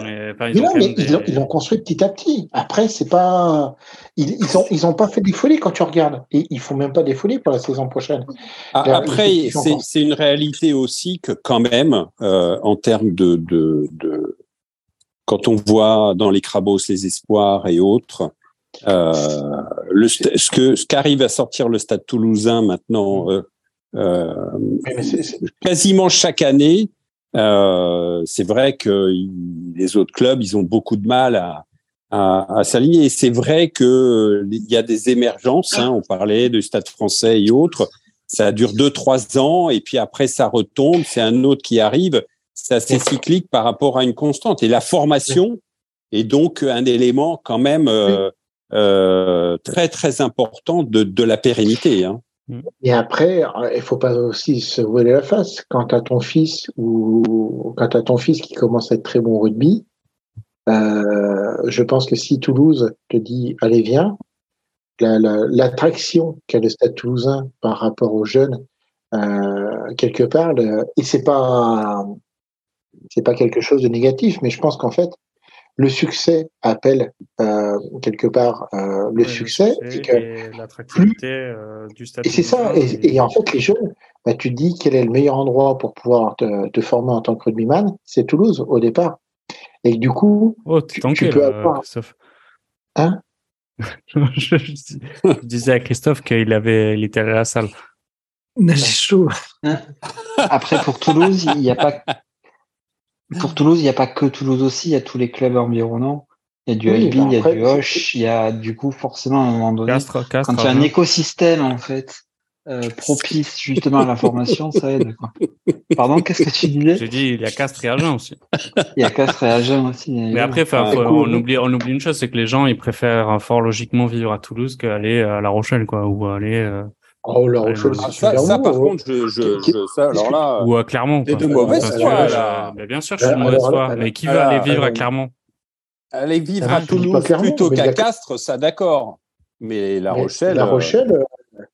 D: ils, non, mais ils l'ont construit petit à petit. Après, c'est pas. Ils, ils, ont, ils ont pas fait des folies quand tu regardes. Et ils font même pas des folies pour la saison prochaine.
B: Ah, après, c'est une réalité aussi que, quand même, euh, en termes de, de, de. Quand on voit dans les Crabos les espoirs et autres, le, ce que ce qu'arrive à sortir le Stade Toulousain maintenant, euh, euh, quasiment chaque année, euh, c'est vrai que les autres clubs, ils ont beaucoup de mal à, à, à s'aligner. Et c'est vrai que il y a des émergences. Hein, on parlait du Stade Français et autres. Ça dure deux trois ans et puis après ça retombe. C'est un autre qui arrive. C'est assez cyclique par rapport à une constante. Et la formation est donc un élément quand même. Euh, euh, très très important de, de la pérennité. Hein.
D: Et après, il faut pas aussi se voiler la face. Quand as ton fils ou quand as ton fils qui commence à être très bon au rugby, euh, je pense que si Toulouse te dit allez viens, l'attraction la, qu'a le Stade Toulousain par rapport aux jeunes euh, quelque part, et c'est pas c'est pas quelque chose de négatif, mais je pense qu'en fait le succès appelle euh, quelque part euh, le, succès,
A: et que l'attractivité euh, du stade.
D: Et c'est ça. Et, en fait, les jeunes, bah, tu te dis quel est le meilleur endroit pour pouvoir te, te former en tant que rugbyman, c'est Toulouse au départ. Et du coup,
A: oh, tu, tu peux avoir. Christophe.
D: Hein?
A: Je, disais à Christophe qu'il avait, il était à la salle.
E: J'ai chaud.
C: Après, pour Toulouse, il n'y a pas pour Toulouse, il n'y a pas que Toulouse aussi, il y a tous les clubs environnants. Il y a du oui, il y a du Hoche, il y a du coup forcément à un moment donné, Castre, Castre, quand il y a un écosystème en fait euh, propice justement à la formation, ça aide. Quoi. Pardon, qu'est-ce que tu disais?
A: J'ai dit il y a Castres et Agen aussi.
C: il y a Castres et Agen aussi.
A: Mais après, ah, on oublie on oublie une chose, c'est que les gens ils préfèrent fort logiquement vivre à Toulouse qu'aller à La Rochelle quoi, ou aller. Euh
D: Oh, la Rochelle,
B: ah, ça, ça, par contre, je, je, je, ça, alors là.
A: Ou à Clermont.
B: Quoi. de mauvaise foi,
A: Mais bien sûr, je suis de mauvaise foi. Mais qui va aller vivre à Clermont?
B: Aller vivre à Toulouse plutôt qu'à Castres, ça d'accord. Mais La Rochelle.
D: La euh, Rochelle, euh,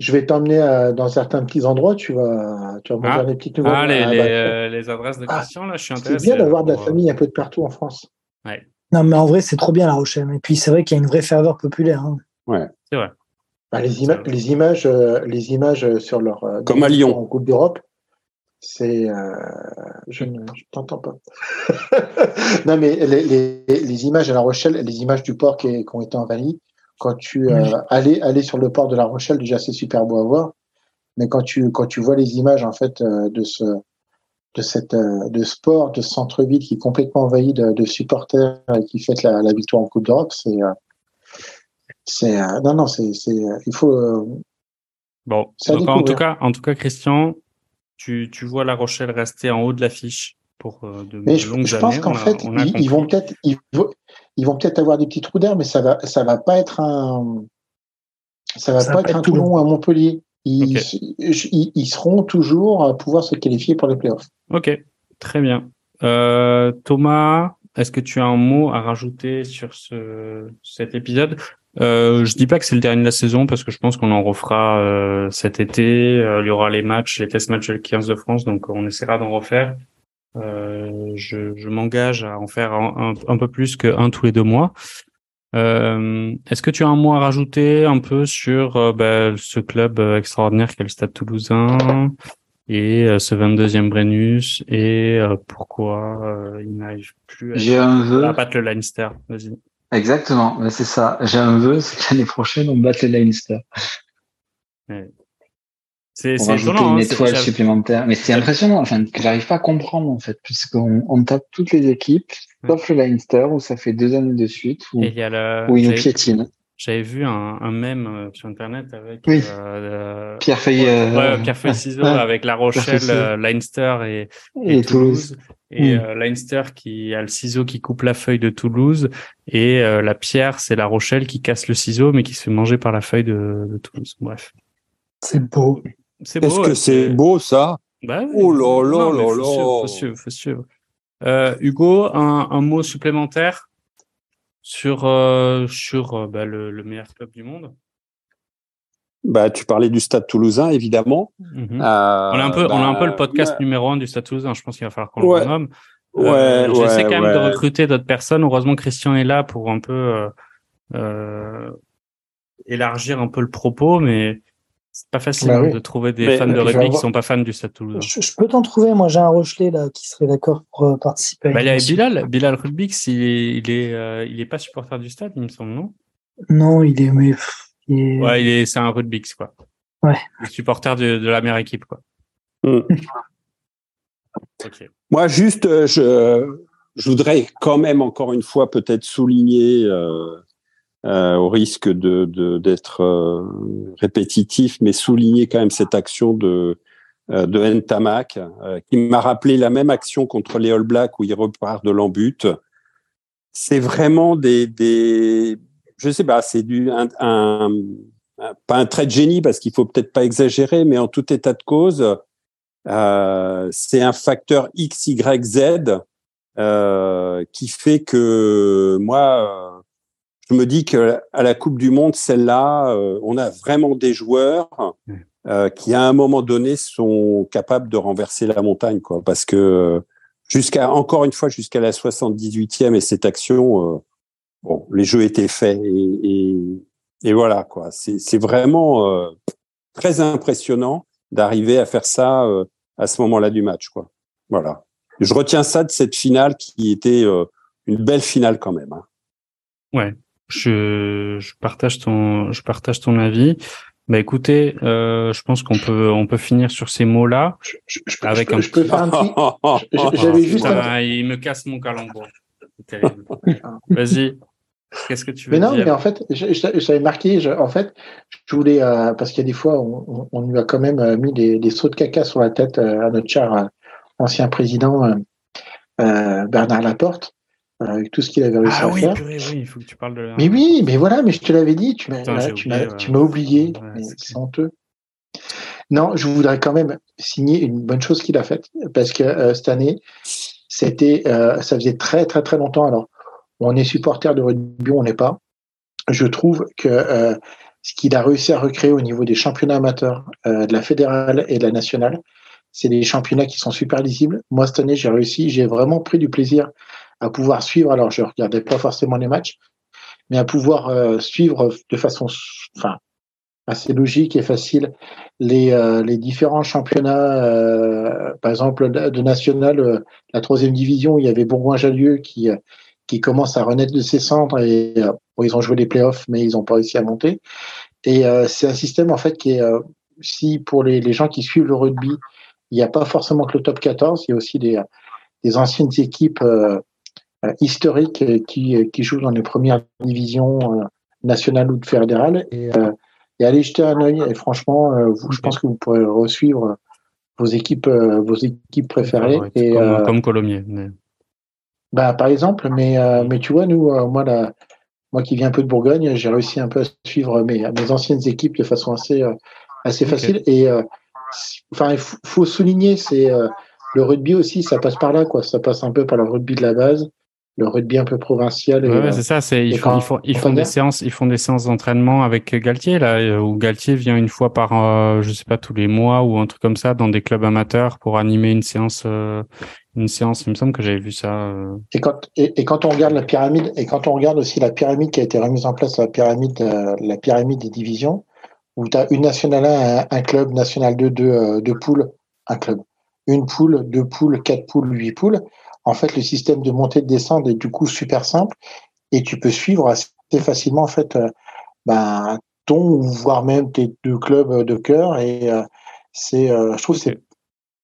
D: je vais t'emmener dans certains petits endroits, tu vas, tu vas me
A: ah.
D: des petites nouvelles.
A: Ah, les, ah, les, bah, euh, les adresses de Christian, là, je suis intéressé.
D: C'est bien d'avoir de la famille un peu de partout en France.
A: Ouais.
E: Non, mais en vrai, c'est trop bien La Rochelle. Et puis, c'est vrai qu'il y a une vraie ferveur populaire. Hein.
B: Ouais.
A: C'est vrai.
D: Bah, les, les, images, euh, les images sur leur
B: euh, comme à Lyon.
D: en Coupe d'Europe, c'est euh, je ne t'entends pas. non mais les, les, les, images à La Rochelle, les images du port qui, ont été envahies, quand tu allais aller sur le port de La Rochelle, déjà c'est super beau à voir, mais quand tu quand tu vois les images en fait de ce de cette de sport, de centre-ville qui est complètement envahi de, de supporters et qui fête la, la victoire en Coupe d'Europe, c'est c'est euh, non non c'est c'est euh, il faut euh,
A: bon en tout cas en tout cas Christian tu, tu vois La Rochelle rester en haut de l'affiche pour de,
D: mais je, je pense qu'en fait ils, vont peut-être ils, ils, vont peut-être avoir des petits trous d'air mais ça va ça va pas être un ça va pas être un Toulon à Montpellier. Ils, ils, ils, seront toujours à pouvoir se qualifier pour les playoffs.
A: Ok très bien. Euh, Thomas est-ce que tu as un mot à rajouter sur ce, cet épisode? Euh, Je dis pas que c'est le dernier de la saison parce que je pense qu'on en refera euh, cet été. Euh, il y aura les matchs, les test matchs avec 15 de France, donc on essaiera d'en refaire. Euh, je, je m'engage à en faire un, un, peu plus qu'un tous les deux mois. Euh, Est-ce que tu as un mot à rajouter un peu sur euh, bah, ce club extraordinaire qu'est le Stade Toulousain et ce 22e Brennus et pourquoi il n'arrive plus
C: à, un
A: à battre le Leinster Vas-y.
C: Exactement, c'est ça. J'ai un vœu, c'est que l'année prochaine on batte le Leinster. Ouais. C'est étonnant. une hein, étoile supplémentaire. Mais c'est impressionnant, enfin, que j'arrive pas à comprendre, en fait, puisqu'on on tape toutes les équipes, sauf le Leinster, où ça fait deux années de suite, où, il, y a le... où il nous piétine.
A: J'avais vu un, un mème euh, sur Internet avec
C: oui. euh, Pierre Feuille,
A: euh... Pierre Feuille Ciseaux avec La Rochelle, euh, Leinster et, et, Toulouse. Et mm. Leinster qui a le ciseau qui coupe la feuille de Toulouse et la pierre, c'est La Rochelle qui casse le ciseau mais qui se fait manger par la feuille de, de Toulouse. Bref.
E: C'est beau.
B: Est-ce que c'est beau ça?
A: Bah
B: Oh là là là là
A: Faut suivre, faut suivre. Euh, Hugo, un, un, mot supplémentaire? Sur euh, sur euh, bah, le, le, meilleur club du monde.
B: Bah, tu parlais du Stade Toulousain, évidemment.
A: Mhm. Euh, on a un peu, on a un peu le bah, podcast numéro un du Stade Toulousain. Je pense qu'il va falloir qu'on
B: ouais.
A: le nomme.
B: Ouais, euh,
A: J'essaie quand
B: même
A: de recruter d'autres personnes. Heureusement, Christian est là pour un peu élargir un peu le propos, mais c'est pas facile bah oui. de trouver des mais, fans de rugby qui sont pas fans du Stade Toulousain.
E: Je, je peux t'en trouver. Moi, j'ai un Rochelet là qui serait d'accord pour euh, participer.
A: Bah, il y a Bilal, Bilal Rubix, il est, il est, euh, il est pas supporter du Stade, il me semble, non?
E: Non, il est, mais il est...
A: ouais, il est, c'est un Rubix quoi.
E: Ouais.
A: Le supporter de, de la meilleure équipe quoi.
B: Mm. okay. Moi, juste, euh, je, je voudrais quand même encore une fois peut-être souligner. Euh, euh, au risque de d'être euh, répétitif, mais souligner quand même cette action de euh, de Ntamak, euh, qui m'a rappelé la même action contre les All Blacks où il repart de l'embut. C'est vraiment des, des, je sais pas, c'est du un, un, un, pas un trait de génie parce qu'il faut peut-être pas exagérer, mais en tout état de cause, euh, c'est un facteur X, Y, Z qui fait que moi, je me dis que à la Coupe du Monde, celle-là, euh, on a vraiment des joueurs euh, qui, à un moment donné, sont capables de renverser la montagne, quoi. Parce que jusqu'à encore une fois, jusqu'à la 78e et cette action, euh, bon, les jeux étaient faits et, et, et voilà, quoi. C'est vraiment euh, très impressionnant d'arriver à faire ça euh, à ce moment-là du match, quoi. Voilà. Je retiens ça de cette finale qui était euh, une belle finale quand même. Hein.
A: Ouais, je, je, partage ton, je partage ton avis. Bah écoutez, euh, je pense qu'on peut, on peut finir sur ces mots-là.
D: Je, je, avec je, un... je peux faire un petit. J'avais juste.
A: Un... Il me casse mon calembour. Vas-y. Qu'est-ce que tu veux
D: mais non,
A: dire?
D: mais en fait, j'avais marqué. Je, en fait, je voulais euh, parce qu'il y a des fois, on, on, lui a quand même euh, mis des, des sauts de caca sur la tête euh, à notre cher ancien président Bernard Laporte avec tout ce qu'il avait réussi
A: ah,
D: à
A: oui,
D: faire.
A: Purée, oui, il faut que tu parles de.
D: Mais oui, mais voilà, mais je te l'avais dit, tu m'as, m'as oublié, ouais, c'est honteux. Non, je voudrais quand même signer une bonne chose qu'il a faite parce que euh, cette année, c'était, euh, ça faisait très très très longtemps. Alors, on est supporter de rugby, on n'est pas. Je trouve que euh, ce qu'il a réussi à recréer au niveau des championnats amateurs, de la fédérale et de la nationale, c'est des championnats qui sont super lisibles. Moi, cette année, j'ai réussi, j'ai vraiment pris du plaisir à pouvoir suivre. Alors, je regardais pas forcément les matchs, mais à pouvoir euh, suivre de façon, enfin, assez logique et facile les, euh, les différents championnats. Euh, par exemple, de national, euh, la troisième division, il y avait Bourgoin-Jallieu qui qui commence à renaître de ses cendres et bon, ils ont joué les playoffs, mais ils n'ont pas réussi à monter. Et c'est un système en fait qui est, si pour les, les gens qui suivent le rugby, il n'y a pas forcément que le top 14, il y a aussi des, des anciennes équipes euh, historiques euh, qui, euh, qui jouent dans les premières divisions nationales ou fédérales et, et allez jeter un œil. Et franchement, vous, je pense que vous pourrez resuivre vos équipes, vos équipes préférées.
A: Ouais,
D: et,
A: comme, comme Colomiers. Mais...
D: Bah, par exemple, mais, mais tu vois, nous, moi, la, moi qui viens un peu de Bourgogne, j'ai réussi un peu à suivre mes, mes anciennes équipes de façon assez, assez okay. facile. Et enfin, il faut souligner, c'est le rugby aussi, ça passe par là, quoi. Ça passe un peu par le rugby de la base le rugby un peu provincial.
A: Ouais, c'est ça. C'est ils, font, ils font, des séances, ils font des séances d'entraînement avec Galtier là, où Galtier vient une fois par, je sais pas, tous les mois ou un truc comme ça dans des clubs amateurs pour animer une séance, une séance. Il me semble que j'avais vu ça.
D: Et quand et, quand on regarde la pyramide et quand on regarde aussi la pyramide qui a été remise en place, la pyramide, la pyramide des divisions, où tu as une nationale 1, un, club, national 2, deux, deux poules, un club une poule, deux poules, quatre poules, huit poules. En fait, le système de montée de descente est du coup super simple et tu peux suivre assez facilement en fait euh, ben, ton voire même tes deux clubs de cœur et euh, c'est euh, je trouve c'est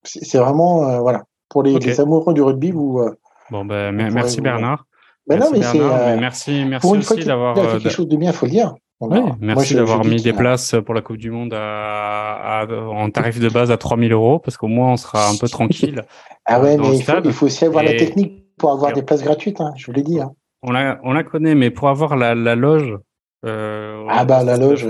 D: c'est vraiment voilà. Pour les, amoureux du rugby vous
A: bon ben merci Bernard.
D: Ben
A: merci,
D: non, mais
A: Bernard, merci merci aussi d'avoir
D: quelque chose de bien faut le dire
A: oui, merci d'avoir mis des places pour la Coupe du Monde à, en tarif de base à 3000 euros parce qu'au moins on sera un peu tranquille.
D: ah ouais, mais il faut, aussi avoir la technique pour avoir des places gratuites, hein, je vous l'ai dit. Hein.
A: On, la, on la connaît, mais pour avoir la, la loge. Euh,
D: ah bah la loge.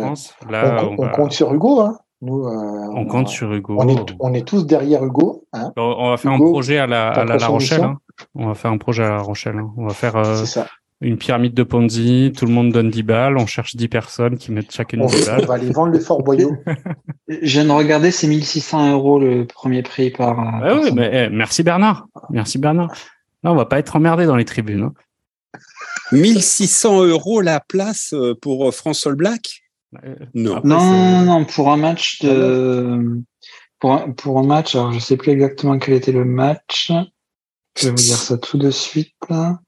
D: là, on, compte sur Hugo. Hein. Nous, euh,
A: on, compte sur Hugo.
D: On est, on est tous derrière Hugo. Hein.
A: On va faire un projet à la, à la, Rochelle. Hein. On va faire un projet à La Rochelle. Hein. On va faire. Euh, ça une pyramide de Ponzi, tout le monde donne 10 balles, on cherche 10 personnes qui mettent chacune 10 balles.
D: On va aller vendre le Fort Boyau.
C: Je viens de regarder, c'est 1600 euros le premier prix par.
A: Ah oui, mais eh, merci Bernard. Merci Bernard. Là, on va pas être emmerdé dans les tribunes.
B: 1600 hein. euros la place euh, pour euh, France All Black
C: Non. non, non, pour un match de. Pour un, pour un match, alors je sais plus exactement quel était le match. Je vais vous dire ça tout de suite. Là.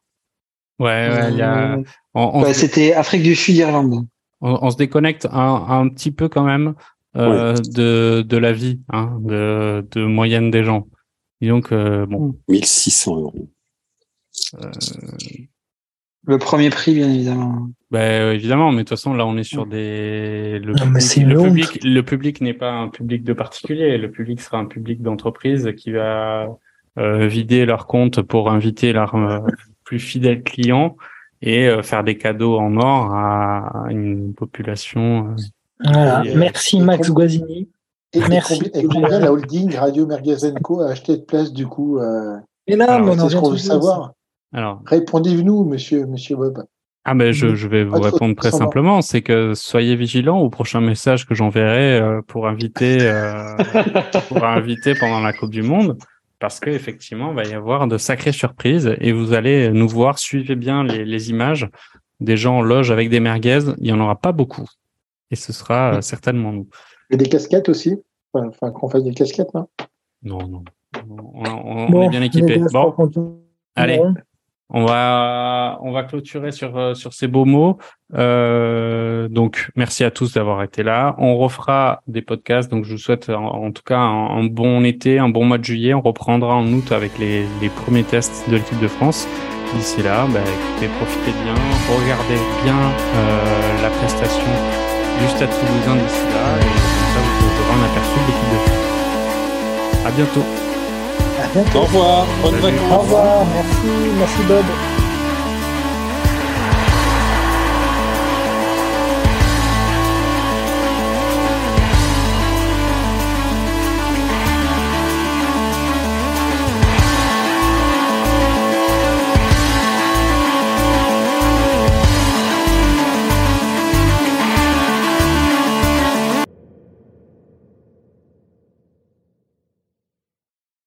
A: Ouais, ouais, il y a.
C: Euh, c'était Afrique du Sud, Irlande.
A: On, se déconnecte un, un, petit peu quand même euh, de, de la vie, hein, de, de moyenne des gens. donc, euh, bon.
B: 1600 euros.
C: Euh... Le premier prix, bien évidemment.
A: Ben, évidemment, mais de toute façon, là, on est sur des. Le public, le public, le public n'est pas un public de particulier. Le public sera un public d'entreprise qui va euh, vider leur compte pour inviter leur plus fidèles clients et euh, faire des cadeaux en or à une population.
E: Euh, Merci Max Guazzini.
D: Merci. Et combien la holding Radio Mergazenco a acheté de place du coup euh...
E: Et là,
D: qu'on veut savoir. Alors, répondez-nous, monsieur, monsieur Bob.
A: Ah ben je, je vais vous répondre très simplement, c'est que soyez vigilants au prochain message que j'enverrai euh, pour inviter pour inviter pendant la Coupe du Monde parce qu'effectivement, il va y avoir de sacrées surprises et vous allez nous voir. Suivez bien les, images des gens en loge avec des merguez. Il n'y en aura pas beaucoup. Et ce sera euh, certainement nous.
D: Et des casquettes aussi? Enfin, qu'on fasse des casquettes, non?
A: Non, non. On, est bien équipés. Bon, allez. On va, on va clôturer sur, euh, sur ces beaux mots. Euh, donc, merci à tous d'avoir été là. On refera des podcasts. Donc, je vous souhaite en, tout cas un, bon été, un bon mois de juillet. On reprendra en août avec les, les premiers tests de l'équipe de France. D'ici là, bah, écoutez, profitez bien, regardez bien euh, la prestation du Stade Toulousain d'ici là, et comme ça vous aurez un aperçu de l'équipe de France. À bientôt.
B: Au revoir. Bonne.
E: Au revoir. Merci. Merci Bob.